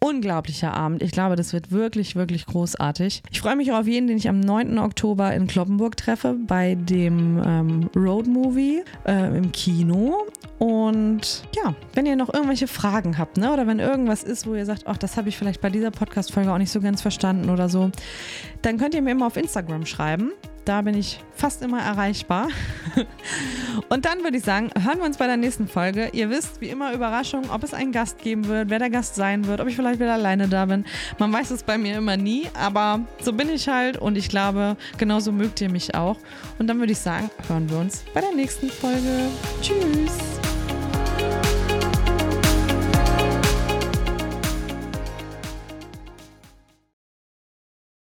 unglaublicher Abend. Ich glaube, das wird wirklich, wirklich großartig. Ich freue mich auch auf jeden, den ich am 9. Oktober in Kloppenburg treffe, bei dem ähm, Road Movie äh, im Kino. Und ja, wenn ihr noch irgendwelche Fragen habt, ne, oder wenn irgendwas ist, wo ihr sagt, ach, das habe ich vielleicht bei dieser Podcast-Folge auch nicht so ganz verstanden oder so, dann könnt ihr mir immer auf Instagram schreiben. Da bin ich fast immer erreichbar. Und dann würde ich sagen, hören wir uns bei der nächsten Folge. Ihr wisst, wie immer Überraschung, ob es einen Gast geben wird, wer der Gast sein wird, ob ich vielleicht wieder alleine da bin. Man weiß es bei mir immer nie, aber so bin ich halt und ich glaube, genauso mögt ihr mich auch. Und dann würde ich sagen, hören wir uns bei der nächsten Folge. Tschüss.